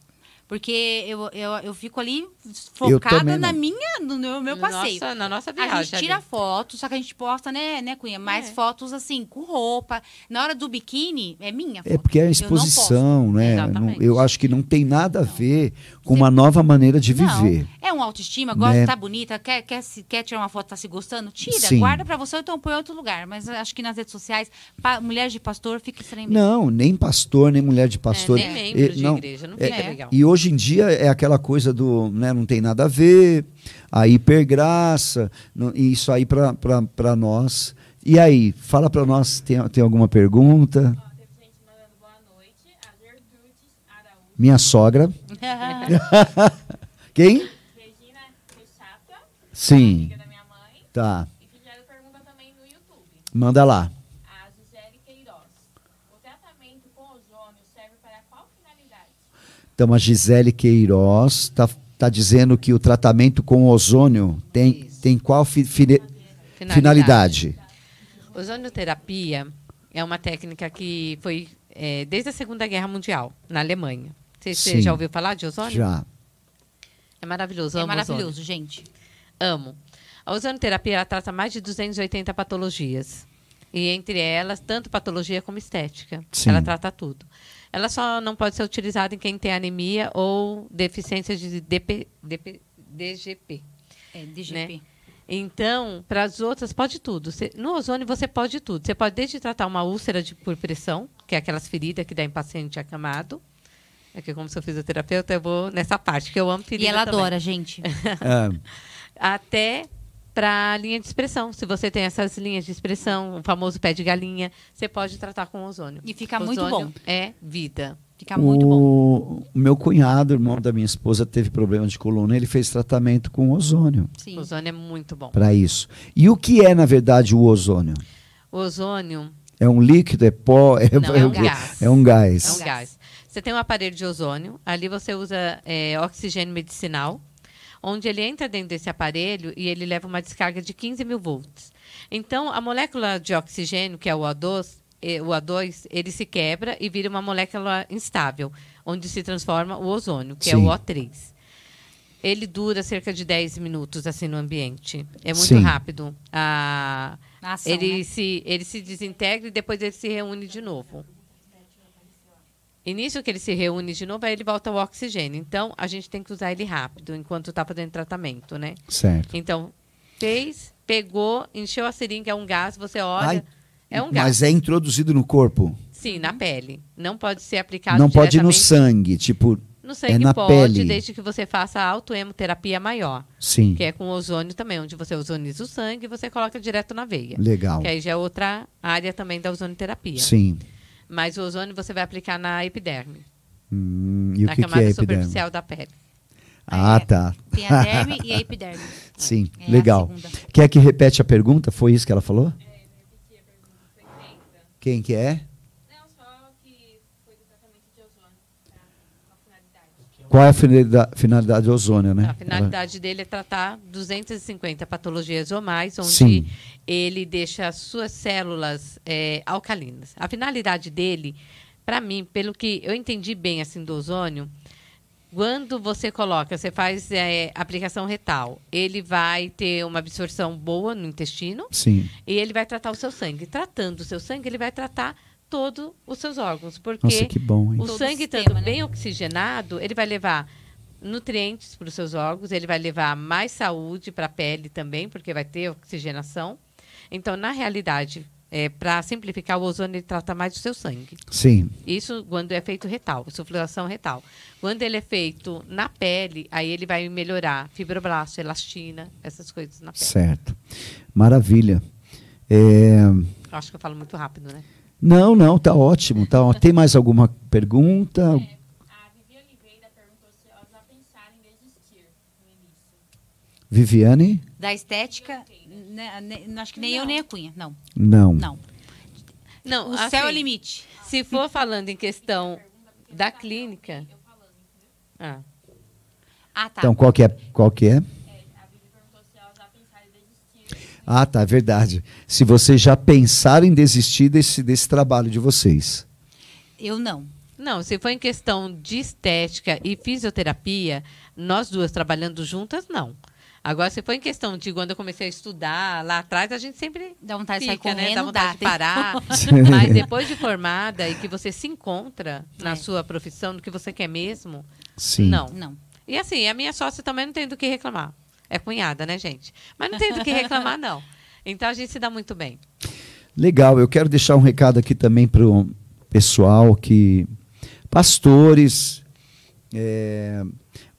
Porque eu, eu, eu fico ali focada na não. minha, no meu, meu passeio. Nossa, na nossa A viagem. gente tira ali. foto, só que a gente posta, né, né, Cunha? Mais É. fotos assim, com roupa. Na hora do biquíni, é minha foto. É porque é a Eu não exposição, né? Não- Exatamente. eu acho que não tem nada a ver com uma nova maneira de Não, viver. é um autoestima, gosta, Né? tá bonita, quer, quer, se- quer tirar uma foto, tá se gostando? Tira, Sim. guarda pra você ou então põe em outro lugar. Mas acho que nas redes sociais, pa, mulheres de pastor fica estranho mesmo. Não, nem pastor, nem mulher de pastor. É, nem membro Eh, de não, igreja, não é- fica é. legal. E hoje em dia é aquela coisa do, né, não tem nada a ver, a hipergraça, não- e isso aí para nós. E aí, fala para nós, tem, tem alguma pergunta? Ó, boa noite. A Gertrudes Araújo, Minha sogra. (laughs) Quem? Regina Rechata, Sim, amiga da minha mãe, tá. e fizeram pergunta também no YouTube. Manda lá. A Gisele Queiroz. O tratamento com ozônio serve para qual finalidade? Então a Gisele Queiroz está tá dizendo que o tratamento com ozônio tem, Isso. tem qual fi- fine- finalidade? Ozonioterapia é uma técnica que foi é, desde a Segunda Guerra Mundial, na Alemanha. Você, já ouviu falar de ozônio? Já. É maravilhoso. É amo ozônio. maravilhoso, gente. Amo. A ozonoterapia ela trata mais de 280 patologias. E entre elas, tanto patologia como estética. Sim. Ela trata tudo. Ela só não pode ser utilizada em quem tem anemia ou deficiência de DP, DP, DGP. É, DGP. Né? Então, para as outras, pode tudo. Você- no ozônio, você pode tudo. Você pode desde tratar uma úlcera de, por pressão, que é aquelas feridas que dá em paciente acamado. É que, como sou fisioterapeuta, eu vou nessa parte, que eu amo ferida E ela também adora, gente. Ah, (laughs) até para linha de expressão. Se você tem essas linhas de expressão, o famoso pé de galinha, você pode tratar com ozônio. E fica muito Ozônio bom. É vida. Fica muito bom. o o meu cunhado, irmão da minha esposa, teve problema de coluna. Ele fez tratamento com ozônio Sim. O ozônio é muito bom. para isso. E o que é, na verdade, o ozônio? O ozônio É um líquido? É pó? É, Não, é um o quê? gás. É um gás. é um gás. Você tem um aparelho de ozônio, ali você usa é, oxigênio medicinal, onde ele entra dentro desse aparelho e ele leva uma descarga de 15 mil volts. Então, a molécula de oxigênio, que é o O2, eh, o O2, ele se quebra e vira uma molécula instável, onde se transforma o ozônio, que é Sim. o O3. Ele dura cerca de 10 minutos assim no ambiente. É muito Sim. rápido. A, A ação, ele, né? se, ele se desintegra e depois ele se reúne de novo. E nisso que ele se reúne de novo, aí ele volta ao oxigênio. Então, a gente tem que usar ele rápido, enquanto está fazendo tratamento, né? Certo. Então, fez, pegou, encheu a seringa, é um gás, você olha, Ai, é um gás. Mas é introduzido no corpo? Sim, na pele. Não pode ser aplicado Não pode ir no sangue, tipo, no sangue. é na pode, pele. desde que você faça a autoemoterapia maior, sim. que é com ozônio também, onde você ozoniza o sangue e você coloca direto na veia. Legal. Que aí já é outra área também da ozonioterapia. Sim. Mas o ozônio você vai aplicar na epiderme, Hum, e o na que, que camada é epiderme? superficial da pele. Ah, É. tá. Tem a derme e a epiderme. (laughs) Sim, É a legal. Quer que repete a pergunta? Foi isso que ela falou? Quem que é? Não, só que foi do tratamento de ozônio. Pra, qual finalidade? Qual é a finalidade, do ozônio, né? A finalidade dele é tratar 250 patologias ou mais, onde Sim. ele deixa as suas células é, alcalinas. A finalidade dele, para mim, pelo que eu entendi bem assim do ozônio, quando você coloca, você faz é, aplicação retal, ele vai ter uma absorção boa no intestino Sim. e ele vai tratar o seu sangue. Tratando o seu sangue, ele vai tratar todos os seus órgãos, porque Nossa, que bom, o Todo sangue sistema, estando né? bem oxigenado, ele vai levar nutrientes para os seus órgãos, ele vai levar mais saúde para a pele também, porque vai ter oxigenação. Então, na realidade, para simplificar, o ozônio ele trata mais do seu sangue. Sim. Isso quando é feito retal, insuflação retal. Quando ele é feito na pele, aí ele vai melhorar fibroblasto, elastina, essas coisas na pele. Certo. Maravilha. É, Acho que eu falo muito rápido, né? Não, não, tá ótimo. Tá... ó- Tem mais alguma pergunta? A Vivi Oliveira perguntou se elas já pensaram em desistir no início. Viviane? Da estética, né, ne- acho que nem eu nem a Cunha. Não, Não. não. Não, O assim, céu é o limite. Se for falando em questão da clínica. Ah, Ah, tá. Então, qual que é? Qual que é? A Vivi perguntou se elas já pensaram em desistir. Ah, tá, é verdade. Se vocês já pensaram em desistir desse, desse trabalho de vocês. Eu não. Não, se for em questão de estética e fisioterapia, nós duas trabalhando juntas, não. Agora, se for em questão de quando eu comecei a estudar lá atrás, a gente sempre Dá vontade de sair fica, né? correndo, Dá vontade dá. de Tem- parar. (laughs) Mas depois de formada e que você se encontra na É. sua profissão, no que você quer mesmo, Sim. não. Não. E assim, a minha sócia também não tem do que reclamar. É cunhada, né, gente? Mas não tem do que reclamar, não. Então a gente se dá muito bem. Legal, eu quero deixar um recado aqui também para o pessoal que. Pastores, é,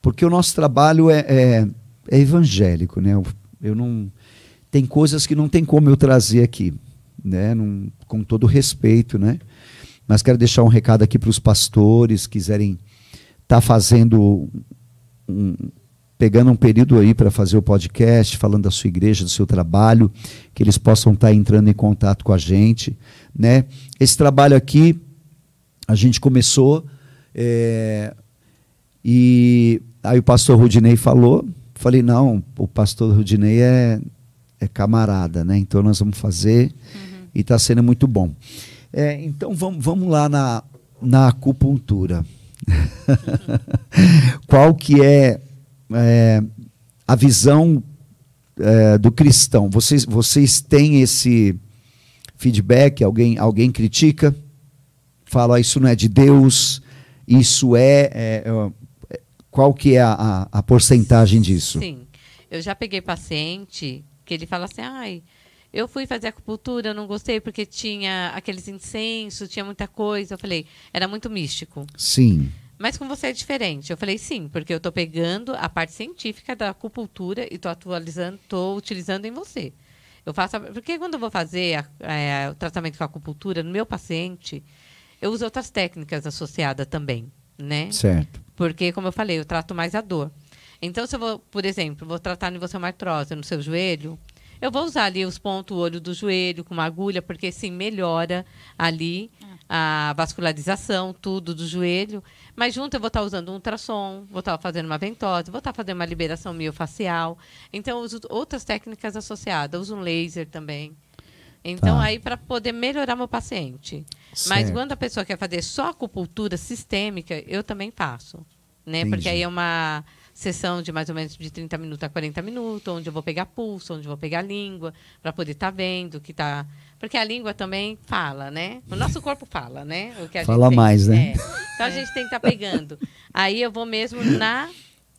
porque o nosso trabalho é, é, é evangélico, né? Eu, eu não. Tem coisas que não tem como eu trazer aqui, né? Não- com todo respeito, né? Mas quero deixar um recado aqui para os pastores quiserem estar fazendo um, pegando um período aí para fazer o podcast, falando da sua igreja, do seu trabalho, que eles possam estar entrando em contato com a gente, né? Esse trabalho aqui a gente começou é, e aí o pastor Rudinei falou, falei, não, o pastor Rudinei é, é camarada, né? Então nós vamos fazer e está sendo muito bom. É, então vamos, vamos lá na, na acupuntura. (laughs) Qual que é, é a visão é, do cristão? Vocês, vocês têm esse feedback? Alguém, alguém critica? Fala, "Ah, isso não é de Deus, isso é... é, é", qual que é a, a, a porcentagem disso? Sim. Eu já peguei paciente que ele fala assim, ai, eu fui fazer acupuntura, eu não gostei porque tinha aqueles incensos, tinha muita coisa. Eu falei, era muito místico. Sim, Mas com você é diferente. Eu falei, sim, porque eu estou pegando a parte científica da acupuntura e estou atualizando, estou utilizando em você. Eu faço, a- porque quando eu vou fazer a- é, o tratamento com a acupuntura no meu paciente, eu uso outras técnicas associadas também, né? certo. Porque, como eu falei, eu trato mais a dor. Então, se eu vou, por exemplo, vou tratar em você uma artrose no seu joelho, eu vou usar ali os pontos, o olho do joelho com uma agulha, porque sim, melhora ali a vascularização, tudo do joelho. Mas junto eu vou estar usando um ultrassom, vou estar fazendo uma ventose, vou estar fazendo uma liberação miofacial. Então, eu uso outras técnicas associadas, uso um laser também. Então, Tá. aí para poder melhorar meu paciente. Mas Certo. quando a pessoa quer fazer só acupuntura sistêmica, eu também faço. Né? Entendi. Porque aí é uma sessão de mais ou menos de 30 minutos a 40 minutos, onde eu vou pegar pulso, onde eu vou pegar língua, para poder estar vendo que tá. Porque a língua também fala, né? O nosso corpo fala, né? O que a Fala gente mais, tem- né? é. Então a gente tem que estar pegando. Aí eu vou mesmo na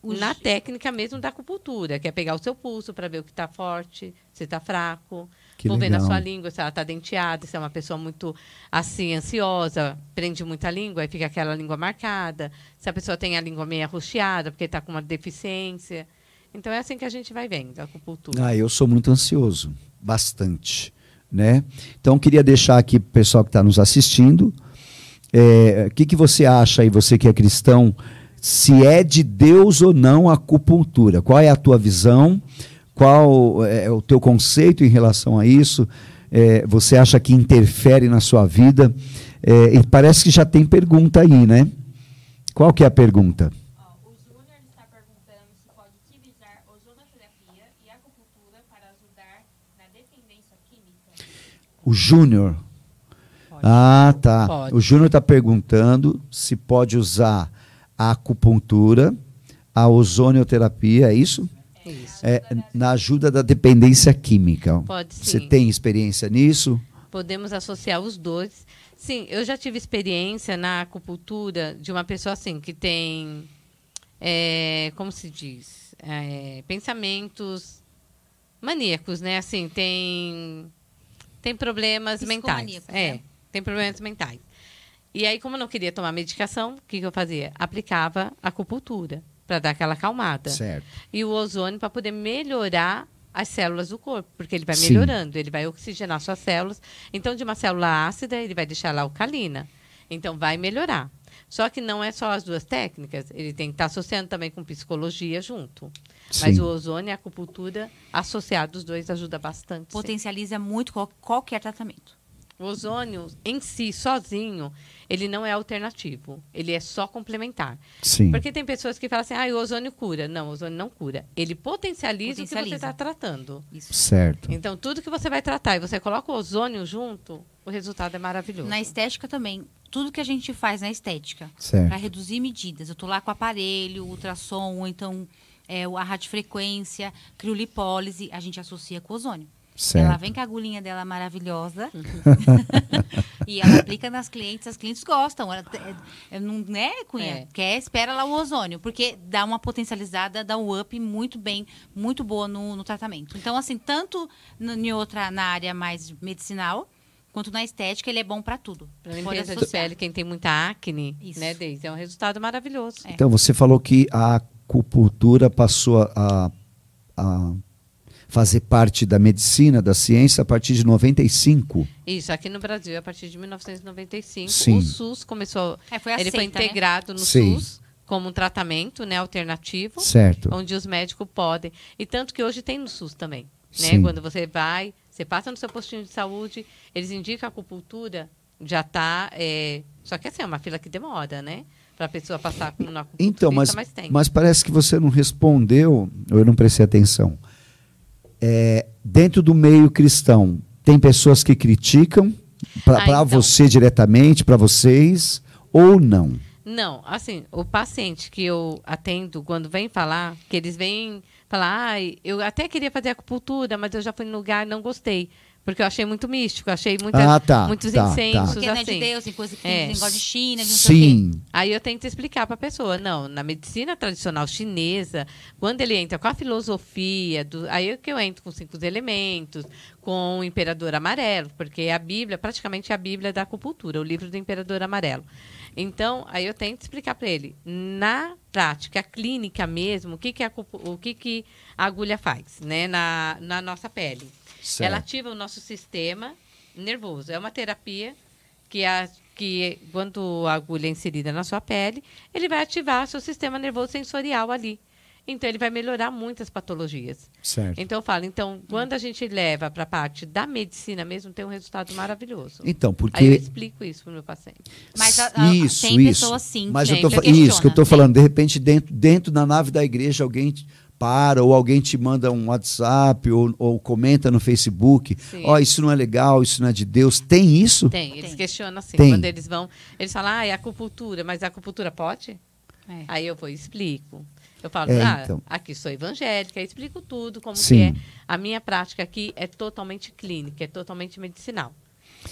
na técnica mesmo da acupuntura, que é pegar o seu pulso para ver o que está forte, se está fraco. Que vou ver na sua língua se ela está denteada, se é uma pessoa muito assim, ansiosa, prende muita língua, aí fica aquela língua marcada. Se a pessoa tem a língua meio arroxeada, porque está com uma deficiência. Então é assim que a gente vai vendo a acupuntura. Ah, eu sou muito ansioso, bastante, né? Então queria deixar aqui para o pessoal que está nos assistindo, é, o que, que você acha aí, você que é cristão, se é de Deus ou não a acupuntura? Qual é a tua visão? Qual é o teu conceito em relação a isso? É, você acha que interfere na sua vida? É, e parece que já tem pergunta aí, né? Qual que é a pergunta? Ó, o Júnior está perguntando se pode utilizar ozonoterapia e acupuntura para ajudar na dependência química. O Júnior. Ah, tá. Pode. O Júnior está perguntando se pode usar a acupuntura, a ozonioterapia, é isso? Isso. É, na ajuda da dependência química. Pode sim. Você tem experiência nisso? Podemos associar os dois. Sim, eu já tive experiência na acupuntura de uma pessoa assim que tem, é, como se diz, É, pensamentos maníacos, né? Assim, tem tem problemas mentais. É, né? tem problemas mentais. E aí, como eu não queria tomar medicação, o que, que eu fazia? Aplicava acupuntura para dar aquela acalmada Certo. e o ozônio para poder melhorar as células do corpo, porque ele vai Sim. melhorando, ele vai oxigenar suas células. Então, de uma célula ácida, ele vai deixar ela alcalina. Então, vai melhorar. Só que não é só as duas técnicas, ele tem que estar associando também com psicologia junto. Mas Sim. o ozônio e a acupuntura, associados os dois, ajuda bastante. sim. Potencializa muito qual- qualquer tratamento. O ozônio, em si, sozinho, ele não é alternativo. Ele é só complementar. Sim. Porque tem pessoas que falam assim, ah, o ozônio cura. Não, o ozônio não cura. Ele potencializa, o que você Potencializa. está tratando. Isso. Certo. Então, tudo que você vai tratar e você coloca o ozônio junto, o resultado é maravilhoso. Na estética também. Tudo que a gente faz na estética para reduzir medidas. Eu tô lá com o aparelho, ultrassom, ou então é, o- a radiofrequência, criolipólise, a gente associa com ozônio. Ela Certo. vem com a agulhinha dela maravilhosa (laughs) (laughs) e ela aplica nas clientes, as clientes gostam. Ela, é, é, não né, Cunha? É. Quer, espera lá o ozônio, porque dá uma potencializada, dá um up muito bem, muito boa no, no tratamento. Então, assim, tanto em outra, na área mais medicinal, quanto na estética, ele é bom para tudo. Para Pode limpeza de pele, quem tem muita acne, Isso. né, Deise? É um resultado maravilhoso. É. Então, você falou que a acupuntura passou a, a fazer parte da medicina, da ciência, a partir de 95. Isso, aqui no Brasil, a partir de 1995, Sim. o SUS começou. É, foi ele foi aceita, né? integrado no Sim. SUS como um tratamento né, alternativo. Certo. onde os médicos podem. E tanto que hoje tem no SUS também. Né? Sim. Quando você vai, você passa no seu postinho de saúde, eles indicam a acupuntura já está. só que assim, é uma fila que demora, né? Para a pessoa passar com na Então, mas, mas, mas parece que você não respondeu, ou eu não prestei atenção. É, dentro do meio cristão, tem pessoas que criticam para Ah, então. você diretamente, para vocês, ou não? Não, assim, o paciente que eu atendo, quando vem falar, que eles vêm falar, ai, eu até queria fazer acupuntura, mas eu já fui no lugar e não gostei. Porque eu achei muito místico, achei muita, Ah, tá, muitos tá, tá. incensos, Porque não é assim. de Deus, tem coisa que É. tem negócio de China, de não sei o quê. Sim. Aí eu tento explicar para a pessoa, não, na medicina tradicional chinesa, quando ele entra com a filosofia, do, aí é que eu entro com os cinco elementos, com o imperador amarelo, porque a Bíblia, praticamente a Bíblia da acupuntura, o livro do imperador amarelo. Então, aí eu tento explicar para ele, na prática clínica mesmo, o que, que, a, o que, que a agulha faz né, na, na nossa pele. Certo. Ela ativa o nosso sistema nervoso. É uma terapia que, a, que quando a agulha é inserida na sua pele, ele vai ativar seu sistema nervoso sensorial ali. Então, ele vai melhorar muitas patologias. Certo. Então, eu falo, então, quando a gente leva para a parte da medicina mesmo, tem um resultado maravilhoso. Então, Aí eu porque explico isso para o meu paciente. Mas a- a- isso, tem isso. pessoas sim, Mas eu tem, tô que isso que eu estou falando, de repente dentro, dentro da nave da igreja alguém para ou alguém te manda um WhatsApp ou, ou comenta no Facebook, ó, isso não é legal, isso não é de Deus. Tem isso? Tem, eles Tem. questionam assim. Tem. Quando eles vão, eles falam, ah, é acupuntura, mas a acupuntura pode? É. Aí eu vou e explico. Eu falo, É, ah, então. aqui sou evangélica, explico tudo, como Sim. que é. A minha prática aqui é totalmente clínica, é totalmente medicinal.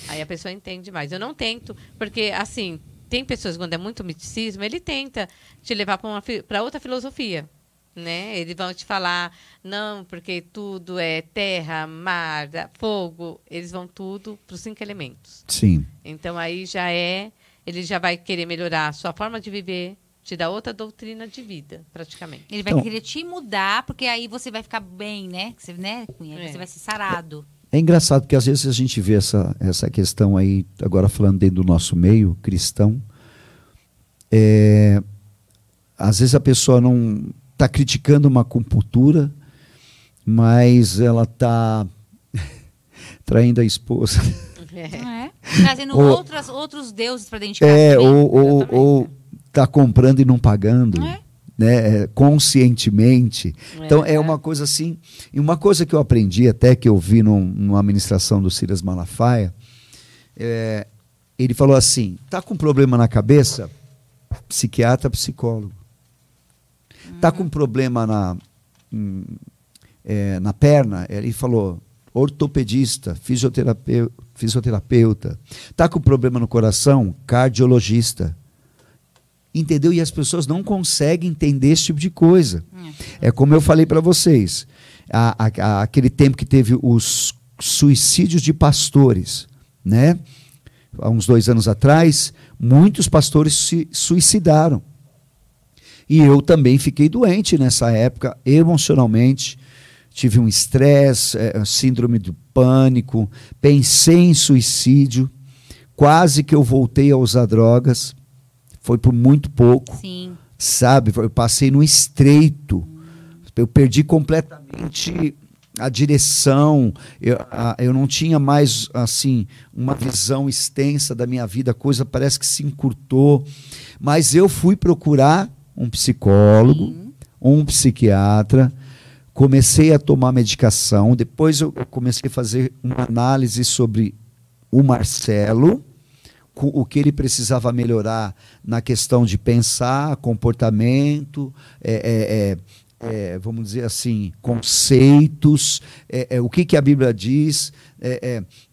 Aí a pessoa entende mais. Eu não tento, porque assim, tem pessoas, quando é muito misticismo, ele tenta te levar para outra filosofia. Né? Eles vão te falar, não, porque tudo é terra, mar, fogo. Eles vão tudo para os cinco elementos. Sim. Então aí já é, ele já vai querer melhorar a sua forma de viver, te dar outra doutrina de vida, praticamente. Ele vai Então- querer te mudar, porque aí você vai ficar bem, né? Você, né? É. Você vai ser sarado. É engraçado porque às vezes a gente vê essa, essa questão aí, agora falando dentro do nosso meio cristão, é, às vezes a pessoa não está criticando uma acupuntura, mas ela está (laughs) traindo a esposa. É. É. (laughs) Trazendo Ou- outras, outros deuses pra dentro de casa. É, ou tá comprando e não pagando, É. né? é, conscientemente. Então é É. uma coisa assim. E uma coisa que eu aprendi até que eu vi num, numa ministração do Silas Malafaia, é, ele falou assim: tá com problema na cabeça? Psiquiatra, psicólogo. Tá com problema na, hum, é, na perna? Ele falou ortopedista, fisioterapeu- fisioterapeuta. Tá com problema no coração? Cardiologista. Entendeu? E as pessoas não conseguem entender esse tipo de coisa. É como eu falei para vocês, a- a- aquele tempo que teve os suicídios de pastores, né? Há uns dois anos atrás, muitos pastores se suicidaram. E eu também fiquei doente nessa época, emocionalmente. Tive um estresse, eh, síndrome do pânico, pensei em suicídio, quase que eu voltei a usar drogas. Foi por muito pouco Sim. sabe? Eu passei no estreito. Eu perdi completamente a direção. Eu, a- eu não tinha mais assim uma visão extensa da minha vida. A coisa parece que se encurtou. Mas eu fui procurar um psicólogo, Sim. um psiquiatra. Comecei a tomar medicação. Depois eu comecei a fazer uma análise sobre o Marcelo o que ele precisava melhorar na questão de pensar, comportamento, é, é, é, é, vamos dizer assim, conceitos, é, é, o que, que a Bíblia diz.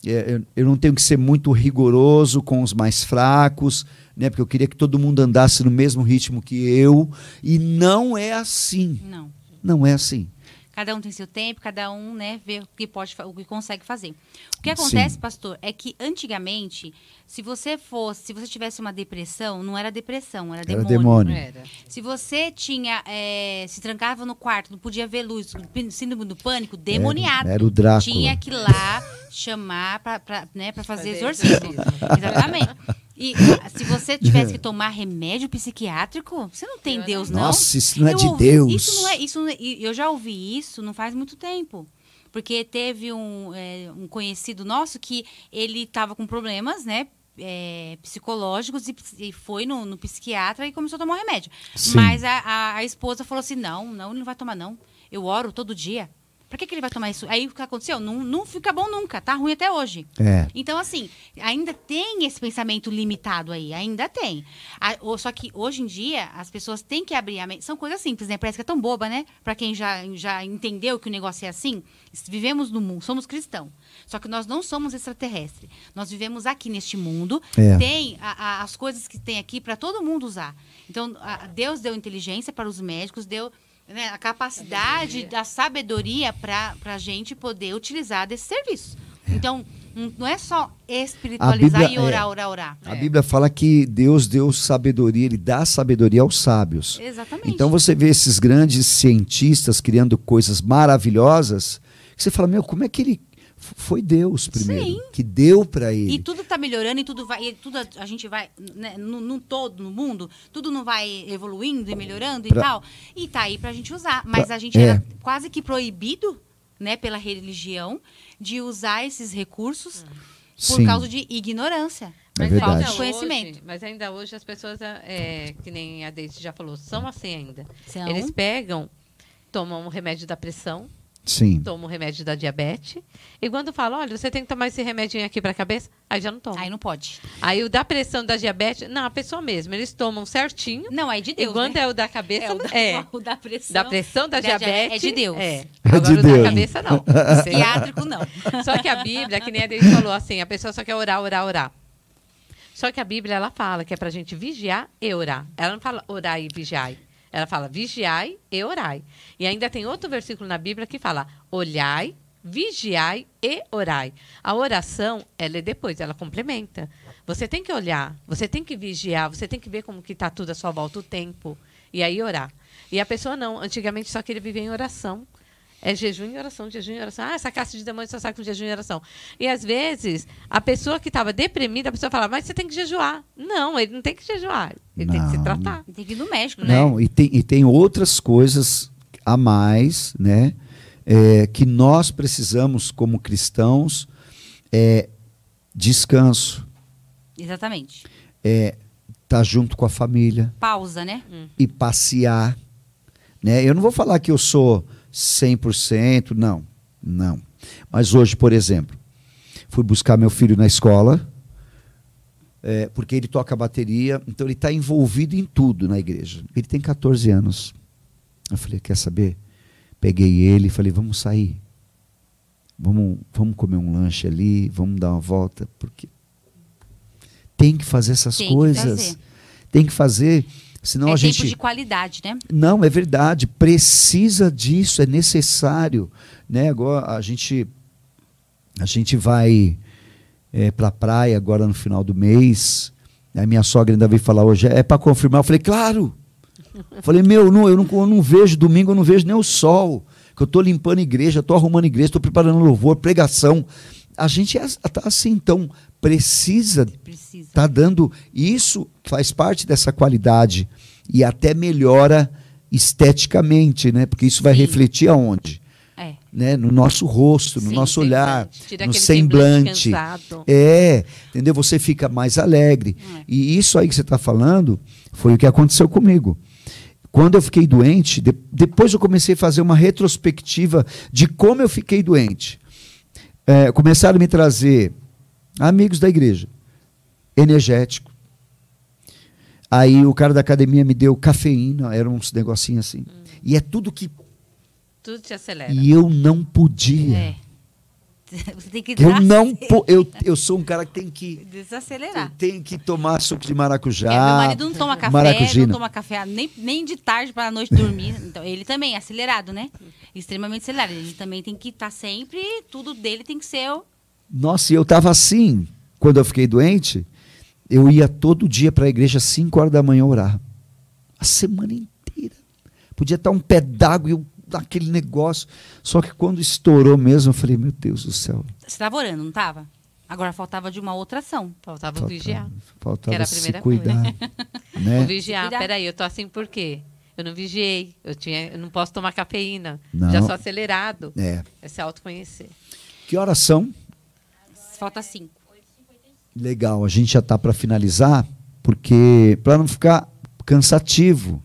eu- eu não tenho que ser muito rigoroso com os mais fracos, né, porque eu queria que todo mundo andasse no mesmo ritmo que eu, e não é assim. Não. Não é assim. Cada um tem seu tempo, cada um, né, vê o que pode, o que consegue fazer. O que acontece, Sim. pastor, é que antigamente, se você fosse, se você tivesse uma depressão, não era depressão, era, Era demônio. demônio. Era. Se você tinha, é, se trancava no quarto, não podia ver luz, síndrome do pânico, demoniado. Era o Drácula. Tinha que ir lá chamar para né, pra fazer Fazer exorcismo. exorcismo. Exatamente. E se você tivesse (laughs) que tomar remédio psiquiátrico, você não tem Eu Deus, não. Nossa, isso não é Eu de ouvi- Deus. Isso não é, isso não é- eu já ouvi isso não faz muito tempo. Porque teve um, é, um conhecido nosso que ele estava com problemas, né? é, psicológicos e, e foi no, no psiquiatra e começou a tomar o remédio. Sim. Mas a, a, a esposa falou assim: não, não, ele não vai tomar, não. Eu oro todo dia. Pra que, que ele vai tomar isso? Aí o que aconteceu? Não, não fica bom nunca, tá ruim até hoje. É. Então, assim, ainda tem esse pensamento limitado aí, ainda tem. A- o- só que hoje em dia, as pessoas têm que abrir a mente. São coisas simples, né? Parece que é tão boba, né? Pra quem já, já entendeu que o negócio é assim. Vivemos no mundo, somos cristãos. Só que nós não somos extraterrestres. Nós vivemos aqui neste mundo. É. Tem a- a- as coisas que tem aqui para todo mundo usar. Então, Deus deu inteligência para os médicos, deu né, a capacidade, da sabedoria para a gente poder utilizar desse serviço. Então, n- não é só espiritualizar Bíblia e orar, é- orar, orar. A Bíblia fala que Deus deu sabedoria, ele dá sabedoria aos sábios. Exatamente. Então você vê esses grandes cientistas criando coisas maravilhosas, que você fala, meu, como é que ele foi Deus primeiro, Sim. que deu para ele. E tudo está melhorando e tudo vai, e tudo a, a gente vai, né, no, no todo, no mundo, tudo não vai evoluindo e melhorando Pra- e tal. E tá aí pra gente usar. Mas Pra- a gente é. era quase que proibido, né, pela religião, de usar esses recursos por Sim. causa de ignorância. É Mas verdade. ainda Falta de conhecimento. hoje- mas ainda hoje as pessoas, é, que nem a Deise já falou, são assim ainda. São. Eles pegam, tomam um remédio da pressão, Sim. tomam um remédio da diabetes, e quando falam, olha, você tem que tomar esse remedinho aqui para a cabeça, aí já não toma. Aí não pode. Aí o da pressão da diabetes, não, a pessoa mesmo, eles tomam certinho. Não, aí de e Deus, quando né? é o da cabeça, É, o da, é. (laughs) o da pressão. Da pressão da, da diabetes diabetes. é de Deus. É. É Agora de o Deus. da cabeça, não. (laughs) Psiquiátrico, não. (laughs) Só que a Bíblia, que nem a Deise falou assim, a pessoa só quer orar, orar, orar. Só que a Bíblia, ela fala que é pra gente vigiar e orar. Ela não fala orar e vigiai. Ela fala vigiai e orai. E ainda tem outro versículo na Bíblia que fala olhai, vigiai e orai. A oração, ela é depois, ela complementa. Você tem que olhar, você tem que vigiar, você tem que ver como que está tudo à sua volta, o tempo. E aí orar. E a pessoa não. Antigamente só queria viver em oração. É jejum e oração, jejum e oração. Ah, essa caixa de demônios só sai com jejum e oração. E às vezes, a pessoa que estava deprimida, a pessoa fala, mas você tem que jejuar. Não, ele não tem que jejuar. Ele tem que se Não. tratar. Tem que ir no médico, né? Não, e tem, e tem outras coisas a mais, né? é, que nós precisamos, como cristãos, é descanso, Exatamente. é estar junto com a família Pausa, né? e passear. Né? Eu não vou falar que eu sou 100%, não, não. Mas hoje, por exemplo, fui buscar meu filho na escola, é, porque ele toca bateria, então ele está envolvido em tudo na igreja. Ele tem 14 anos. Eu falei, quer saber? Peguei ele e falei, vamos sair. Vamos, vamos comer um lanche ali, vamos dar uma volta, porque tem que fazer essas Tem que coisas. fazer. Tem que fazer, senão é a tempo gente de qualidade, né? não, é verdade. Precisa disso, é necessário. Né? Agora a gente, a gente vai para a praia agora no final do mês. A minha sogra ainda veio falar hoje, é para confirmar. Eu falei, claro. Falei, meu, não, eu, não, eu não vejo domingo, eu não vejo nem o sol. Que eu estou limpando igreja, estou arrumando igreja, estou preparando louvor, pregação. A gente está assim, então precisa Precisa. está dando. Isso faz parte dessa qualidade e até melhora esteticamente, né? Porque isso vai Sim. refletir aonde? É. Né? No nosso rosto, no Sim, nosso olhar, no semblante. cansado. É, entendeu? Você fica mais alegre. É. E isso aí que você está falando foi o que aconteceu comigo. Quando eu fiquei doente, de- depois eu comecei a fazer uma retrospectiva de como eu fiquei doente. É, começaram a me trazer amigos da igreja, energético. Aí o cara da academia me deu cafeína, era uns negocinhos assim. E é tudo que. Tudo te acelera. E eu não podia. É. (laughs) Você tem que Eu não po- eu, eu sou um cara que tem que desacelerar. tem que tomar suco de maracujá. É, meu marido não toma café, maracujina. não toma café nem, nem de tarde para a noite dormir. (laughs) Então, ele também é acelerado, né? Extremamente acelerado. Ele também tem que estar sempre, tudo dele tem que ser o- Nossa, e eu tava assim, quando eu fiquei doente, eu ia todo dia para a igreja às 5 horas da manhã orar. A semana inteira. Podia estar um pé d'água e eu aquele negócio. Só que quando estourou mesmo, eu falei, meu Deus do céu. Você estava orando, não estava? Agora faltava de uma outra ação. Faltava o vigiar. faltava que era a se primeira cuidar. (laughs) O né? vigiar, Cuidar. peraí, eu tô assim por quê? Eu não vigiei, eu, tinha, eu não posso tomar cafeína, Não. já sou acelerado. É. É se autoconhecer. Que horas são? Falta cinco. Legal, a gente já está para finalizar, porque para não ficar cansativo.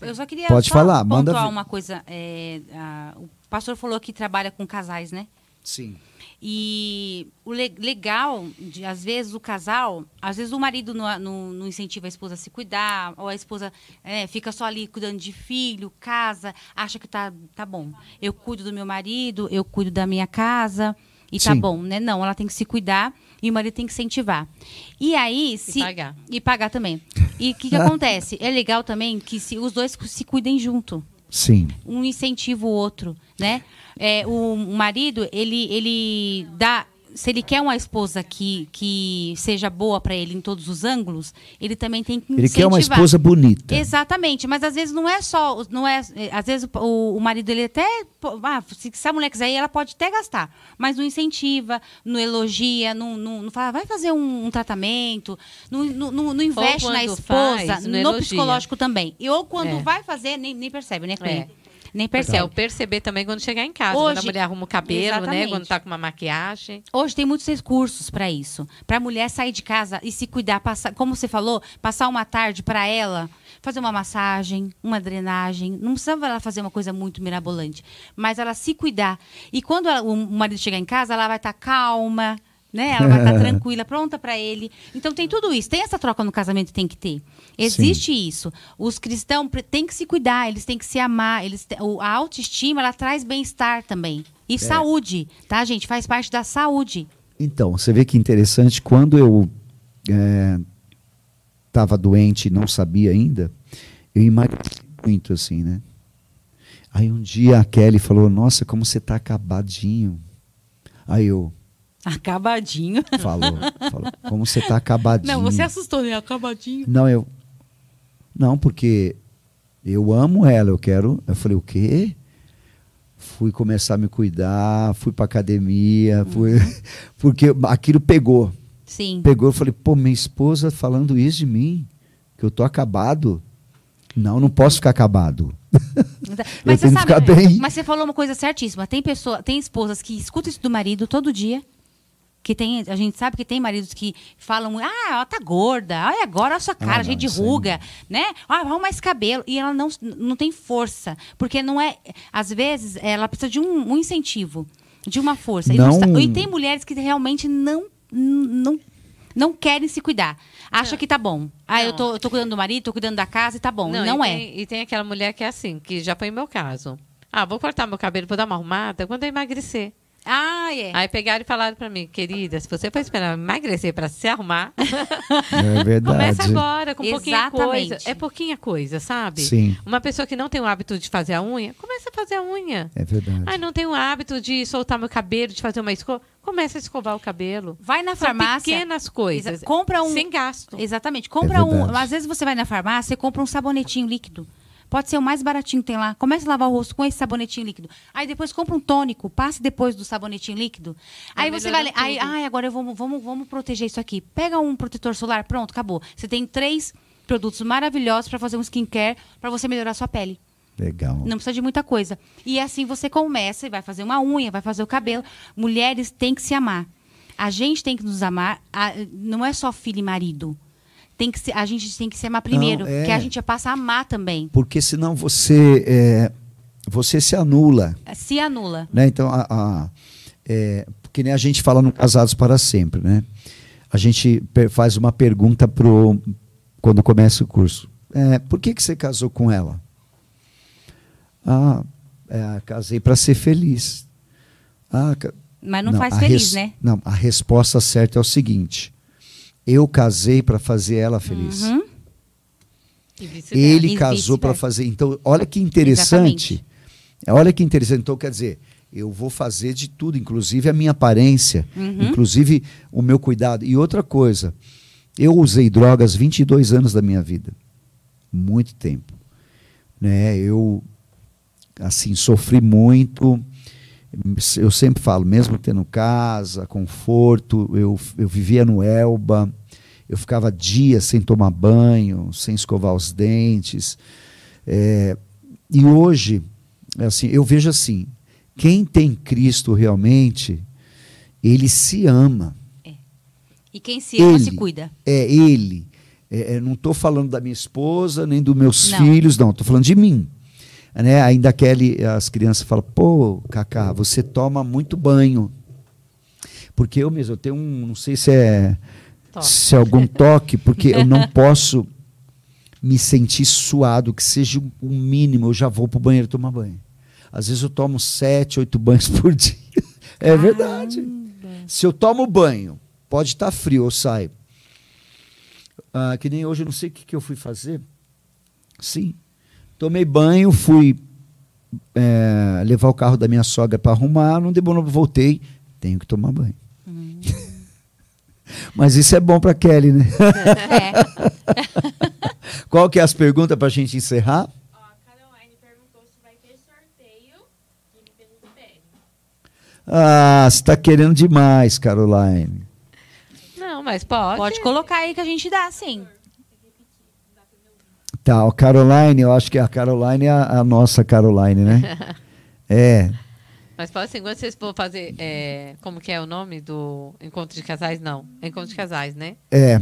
Eu só queria Pode só falar, manda uma coisa. é, a- o pastor falou que trabalha com casais, né? Sim. E o le- legal, de, às vezes, o casal, às vezes o marido não, não- não incentiva a esposa a se cuidar, ou a esposa é, fica só ali cuidando de filho, casa, acha que tá, tá bom. Eu cuido do meu marido, eu cuido da minha casa, e tá Sim. bom, né? Não, ela tem que se cuidar e o marido tem que incentivar. E aí, se. pagar. E pagar também. E o que, que (laughs) acontece? É legal também que se, os dois se cuidem junto Sim. um incentiva o outro, né? É, o, o marido, ele, ele dá. Se ele quer uma esposa que, que seja boa para ele em todos os ângulos, ele também tem que Ele incentivar. quer uma esposa bonita. Exatamente, mas às vezes não é só, não é, às vezes o, o marido ele até, ah, se, se a mulher quiser ir, ela pode até gastar, mas não incentiva, não elogia, não, não, não fala, vai fazer um, um tratamento, não, não, não- não investe na esposa, faz, não no elogia. psicológico também. E ou quando É. vai fazer, nem, nem percebe, né, Clê? É. Nem Porque é percebe. o perceber também quando chegar em casa. quando a Hoje- mulher arruma o cabelo, né? Exatamente. Quando tá com uma maquiagem. Hoje tem muitos recursos para isso. Para a mulher sair de casa e se cuidar, passar, como você falou, passar uma tarde para ela, fazer uma massagem, uma drenagem. Não precisava ela fazer uma coisa muito mirabolante, mas ela se cuidar. E quando ela- o marido chegar em casa, ela vai estar calma, né? Ela vai estar (laughs) tranquila, pronta para ele. Então tem tudo isso. Tem essa troca no casamento, tem que ter. Existe isso. Os cristãos têm que se cuidar, eles têm que se amar, eles a autoestima ela traz bem-estar também. E saúde, tá, gente? Faz parte da saúde. Então, você vê que interessante, quando eu estava doente e não sabia ainda, eu emagreci muito assim, né? Aí um dia a Kelly falou, nossa, como você tá acabadinho. Aí eu, Acabadinho. (laughs) falou, falou como você tá acabadinho. Não, você assustou, né? Acabadinho. Não, eu. Não, porque eu amo ela, eu quero. Eu falei, o quê? Fui começar a me cuidar, fui pra academia, fui. (laughs) Porque aquilo pegou. Sim. Pegou, eu falei, pô, minha esposa falando isso de mim, que eu tô acabado. Não, não posso ficar acabado. Mas (laughs) você sabe, bem. mas você falou uma coisa certíssima. Tem pessoa, tem esposas que escutam isso do marido todo dia. Que tem, a gente sabe que tem maridos que falam, ah, ela tá gorda, olha agora a sua cara, Ah, não, cheia de ruga, né? Ah, arruma esse cabelo. E ela não, não tem força. Porque não é. Às vezes, ela precisa de um, um incentivo, de uma força. E, Não- está- e tem mulheres que realmente não. não não querem se cuidar. Acha que tá bom. Ah, eu Não. tô, eu tô cuidando do marido, tô cuidando da casa e tá bom. Não, e é. Tem, e tem aquela mulher que é assim, que já foi meu caso. Ah, vou cortar meu cabelo, vou dar uma arrumada quando eu emagrecer. Ah, é. Aí pegaram e falaram pra mim, querida, se você for esperar emagrecer pra se arrumar, (laughs) É verdade. começa agora, com pouquinha coisa. É pouquinha coisa, sabe? Sim. Uma pessoa que não tem o hábito de fazer a unha, começa a fazer a unha. É verdade. Ai, não tem o hábito de soltar meu cabelo, de fazer uma escova. Começa a escovar o cabelo. Vai na São farmácia. pequenas coisas. Compra um- Sem gasto. Exatamente. Compra um. verdade. Às vezes você vai na farmácia e compra um sabonetinho líquido. Pode ser o mais baratinho que tem lá. Comece a lavar o rosto com esse sabonetinho líquido. Aí depois compra um tônico, passe depois do sabonetinho líquido. Aí você vai. Aí, ai, agora eu vamos, vamos, vamos proteger isso aqui. Pega um protetor solar, pronto, acabou. Você tem três produtos maravilhosos para fazer um skincare para você melhorar a sua pele. Legal. Não precisa de muita coisa. E assim você começa e vai fazer uma unha, vai fazer o cabelo. Mulheres têm que se amar. A gente tem que nos amar. a- não é só filho e marido. Tem que se- a gente tem que se amar primeiro. Não, é. Que a gente passa a amar também. Porque senão você, é, você se anula. Se anula. né? Então, a, a, é, que nem a gente fala no Casados para Sempre, né? A gente faz uma pergunta pro quando começa o curso. É, por que, que você casou com ela? Ah, é, casei para ser feliz. Ah, Mas não, faz a feliz, né? Não, a resposta certa é o seguinte: eu casei para fazer ela feliz. Uhum. Ele casou para fazer. Então, olha que interessante. Olha que interessante. Então, quer dizer, eu vou fazer de tudo, inclusive a minha aparência, Uhum. inclusive o meu cuidado. E outra coisa, eu usei drogas 22 anos da minha vida. Muito tempo. Né? Eu, assim, sofri muito. Eu sempre falo, mesmo tendo casa, conforto, eu, eu vivia no Elba, eu ficava dias sem tomar banho, sem escovar os dentes. É, e hoje, assim, eu vejo assim, quem tem Cristo realmente, ele se ama. E quem se ama Ele. se cuida. É ele. É, é, não estou falando da minha esposa, nem dos meus Não. filhos, não. Estou falando de mim. Né? Ainda Kelly, as crianças falam, pô, Cacá, você toma muito banho. Porque eu mesmo, eu tenho um, não sei se é, Toque. se é algum toque, porque eu não posso me sentir suado, que seja o mínimo, eu já vou pro banheiro tomar banho. Às vezes eu tomo sete, oito banhos por dia. (laughs) É verdade. Se eu tomo banho, pode estar frio, eu saio. Ah, que nem hoje, eu não sei o que, que eu fui fazer. Sim. Tomei banho, fui é, levar o carro da minha sogra para arrumar, não demorou, voltei. Tenho que tomar banho. (laughs) Mas isso é bom para Kelly, né? É. (laughs) Qual que é as perguntas para a gente encerrar? Ó, a Caroline perguntou se vai ter sorteio. Ah, você está querendo demais, Caroline. Não, mas pode. Pode colocar aí que a gente dá, sim. Tá, o Caroline, eu acho que a Caroline é a, a nossa Caroline, né? (laughs) É. Mas pode sim, quando vocês for fazer. é, como que é o nome do encontro de casais? Não. É encontro de casais, né? É.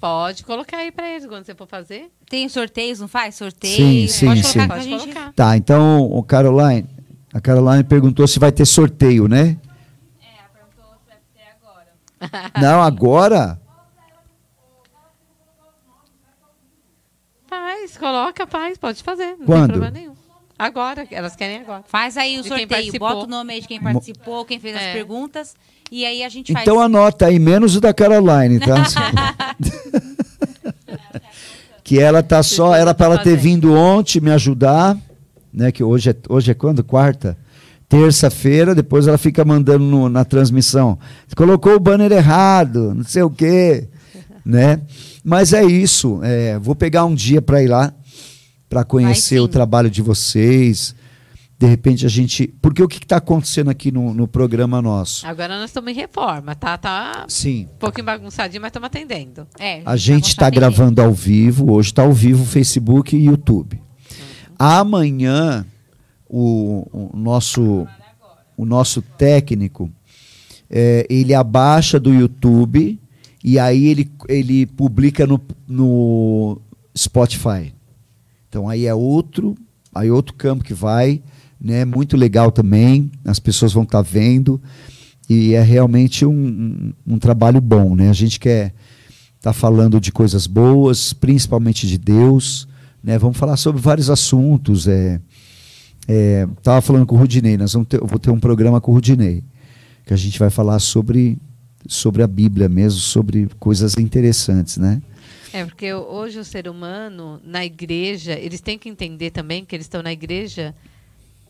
Pode colocar aí pra eles quando você for fazer. Tem sorteios, não faz? Sorteios. Sim, sim, Pode sim. Pode gente... colocar. Tá, então, o Caroline, a Caroline perguntou se vai ter sorteio, né? É, ela perguntou se vai ter agora. Não, agora? (laughs) Faz, coloca, faz, pode fazer. Não Quando? tem problema nenhum. Agora, elas querem agora. Faz aí o De sorteio, bota o nome aí de quem participou, quem fez as É. perguntas, e aí a gente faz. Então anota aí, menos o da Caroline, tá? (laughs) que ela tá só, era para ela ter vindo ontem me ajudar, né? Que hoje é, hoje é quando? Quarta? Terça-feira, depois ela fica mandando no- na transmissão. Colocou o banner errado, não sei o quê, né? Mas é isso. é, vou pegar um dia para ir lá, para conhecer o trabalho de vocês. De repente a gente. Porque o que está acontecendo aqui no, no programa nosso? Agora nós estamos em reforma, tá? Tá Sim. um pouquinho bagunçadinho, mas estamos atendendo. É, A gente está gravando ao vivo, hoje está ao vivo Facebook e YouTube. Amanhã, o, o nosso, o nosso técnico, é, ele abaixa do YouTube e aí ele, ele publica no, no Spotify. Então aí é outro, aí outro campo que vai, né? Muito legal também, as pessoas vão estar vendo e é realmente um, um, um trabalho bom, né? A gente quer estar falando de coisas boas, principalmente de Deus, né? Vamos falar sobre vários assuntos. É, é, tava falando com o Rudinei, nós vamos ter, eu vou ter um programa com o Rudinei, que a gente vai falar sobre sobre a Bíblia mesmo, sobre coisas interessantes, né? É, porque hoje o ser humano, na igreja, eles têm que entender também que eles estão na igreja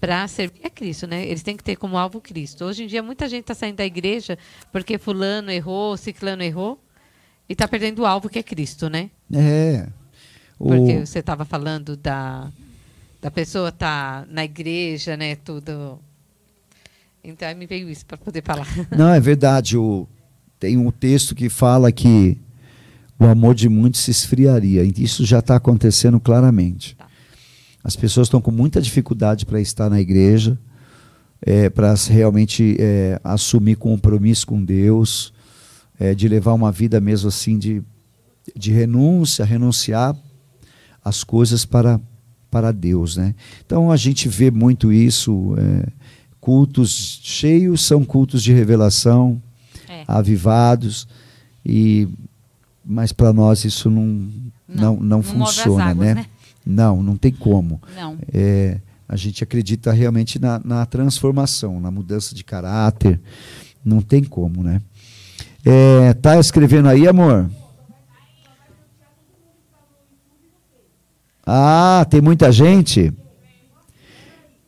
para servir a Cristo, né? Eles têm que ter como alvo Cristo. Hoje em dia, muita gente está saindo da igreja porque fulano errou, ciclano errou, e está perdendo o alvo que é Cristo, né? É. O- Porque você estava falando da, da pessoa estar na igreja, né? Tudo. Então, aí me veio isso para poder falar. Não, é verdade. O, tem um texto que fala que o amor de muitos se esfriaria. E isso já está acontecendo claramente. Tá. As pessoas estão com muita dificuldade para estar na igreja, é, para realmente é, assumir compromisso com Deus, é, de levar uma vida mesmo assim de, de renúncia, renunciar as coisas para, para Deus. Né? Então a gente vê muito isso. é, cultos cheios são cultos de revelação, É. avivados, e, mas para nós isso não, não, não, não funciona. águas, né? né? Não, não tem como. Não. É, a gente acredita realmente na, na transformação, na mudança de caráter. Não tem como, né? É, tá escrevendo aí, amor? Ah, tem muita gente?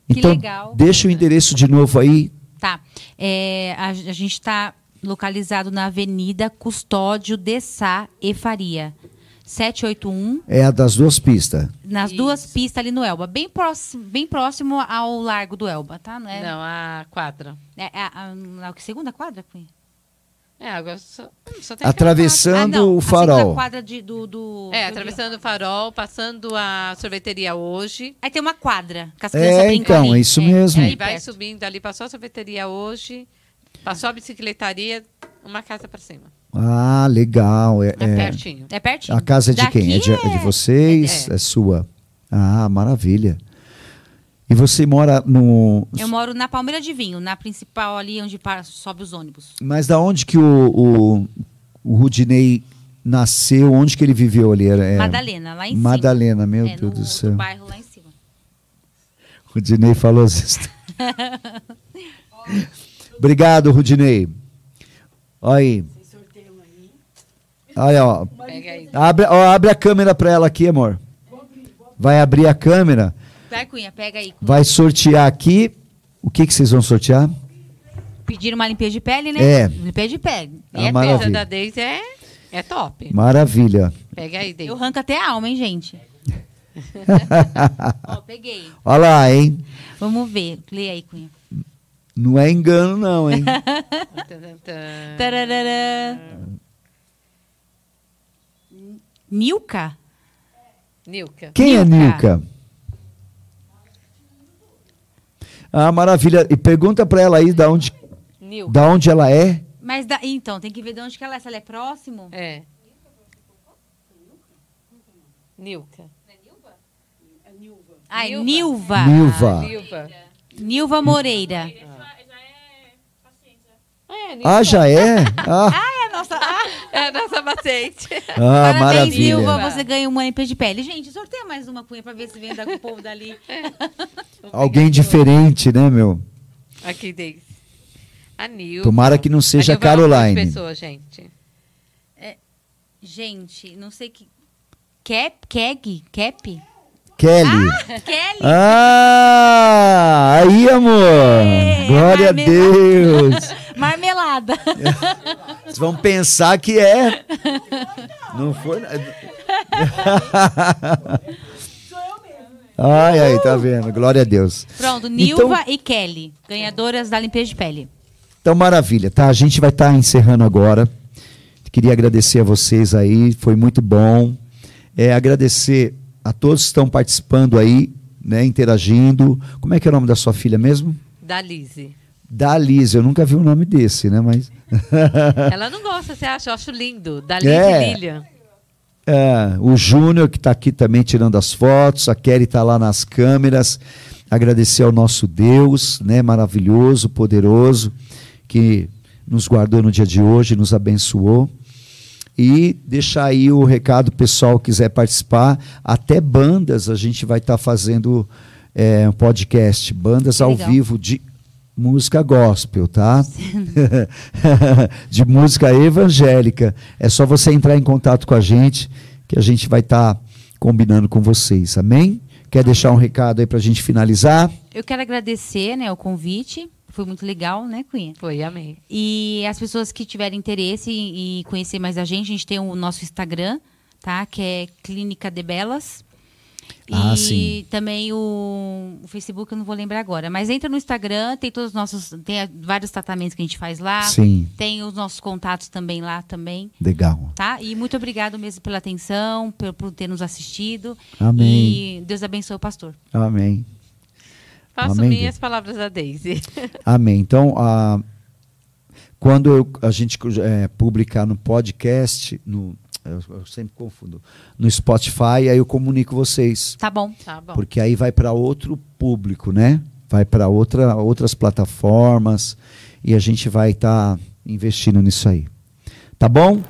Que Então, legal. deixa o endereço de novo aí. Tá. É, a, a gente está localizado na Avenida Custódio de Sá e Faria. 781, É a das duas pistas. nas Isso. duas pistas ali no Elba. Bem próximo, bem próximo ao Largo do Elba, tá? Não é, Não, a quadra. é, é a, a, a segunda quadra? Cunha? É, agora só, só tem Atravessando Ah, não, o farol. quadra de, do, do... É, do- atravessando o farol, passando a sorveteria hoje. Aí tem uma quadra, que as É, então, ali. é isso mesmo. Aí ali vai perto. subindo ali, passou a sorveteria hoje, passou a bicicletaria, uma casa para cima. Ah, legal. É, É, é- pertinho. É pertinho. a casa é de Daqui quem? É de, é de vocês? É. É. sua? Ah, maravilha. E você mora no. Eu moro na Palmeira de Vinho, na principal ali onde para, sobe os ônibus. Mas da onde que o, o, o Rudinei nasceu? Onde que ele viveu ali? Era, é, Madalena, lá em cima. Madalena, meu é, Deus no do céu. bairro lá em cima. O Rudinei falou isso. (laughs) Obrigado, Rudinei. Olha aí. Olha, ó. Abre, ó, abre a câmera para ela aqui, amor. Vai abrir a câmera. Vai, Cunha, pega aí. Vai sortear aqui. O que, que vocês vão sortear? Pediram uma limpeza de pele, né? É. Limpeza de pele. Ah, E é maravilha. Essa da Deise é, é top. Maravilha. Pega aí, Deise. Eu arranco até a alma, hein, gente? (laughs) Ó, peguei. Olha lá, hein? Vamos ver. Lê aí, Cunha. Não é engano, não, hein? (laughs) Milka? Nilka. Quem é Nilka. Nilka? Ah, maravilha. E pergunta para ela aí da onde, Nilka. da onde ela é. Mas da- então, tem que ver de onde que ela é. Se ela é próximo. É. Nilka. Ai, Nilva. Nilva. Nilva. Nilva. Nilva Moreira. Já, já é paciente. já. É. Ah, já é? (laughs) Ah, É, nossa. Ah, É a nossa paciente. ah parabéns, maravilha. Nilva. Você ganha uma MP de pele. Gente, sorteia mais uma cunha pra ver se vem da- o povo dali. (laughs) Alguém diferente, né, meu? Aqui, Deise. A Nilva. Tomara que não seja a é Caroline. pessoa, gente. Gente, não sei que. Cap? Keg? Cap? Kelly. Kelly? Ah, aí, amor. É, Glória a. Deus. (laughs) Marmelada. Vocês vão pensar que é. Não foi. Ai, ai, tá vendo? Glória a Deus. Pronto, Nilva Então- e Kelly, ganhadoras da limpeza de pele. Então, maravilha, tá? A gente vai estar encerrando agora. Queria agradecer a vocês aí, foi muito bom. É, agradecer a todos que estão participando aí, né, interagindo. Como é que é o nome da sua filha mesmo? Da Lise. Da Liz, eu nunca vi um nome desse, né? Mas. (laughs) Ela não gosta, você acha? Eu acho lindo. Da Lise É. Lilian. É, o Júnior, que está aqui também tirando as fotos, a Kelly está lá nas câmeras. Agradecer ao nosso Deus, né, maravilhoso, poderoso, que nos guardou no dia de hoje, nos abençoou. E deixar aí o recado, pessoal que quiser participar, até bandas a gente vai estar fazendo é, um podcast, bandas ao vivo de música gospel, tá? (laughs) de música evangélica. É só você entrar em contato com a gente, que a gente vai estar combinando com vocês, amém? Quer deixar um recado aí para a gente finalizar? Eu quero agradecer né, o convite. Foi muito legal, né, Cunha? Foi, amei. E as pessoas que tiverem interesse em, em conhecer mais a gente, a gente tem o nosso Instagram, tá? Que é Clínica de Belas. Ah, e sim. também o, o Facebook, eu não vou lembrar agora. Mas entra no Instagram, tem todos os nossos. Tem vários tratamentos que a gente faz lá. Sim, Tem os nossos contatos também lá também, legal. tá? E muito obrigado mesmo pela atenção, por, por ter nos assistido. Amém. E Deus abençoe o pastor. Amém. Faço Amém, minhas palavras da Daisy. (laughs) Amém. Então, a, quando eu- a gente é, publicar no podcast, no, eu, eu sempre confundo, no Spotify, aí eu comunico vocês. Tá bom. Tá bom. Porque aí vai para outro público, né? Vai para outra, outras plataformas e a gente vai estar investindo nisso aí. Tá bom?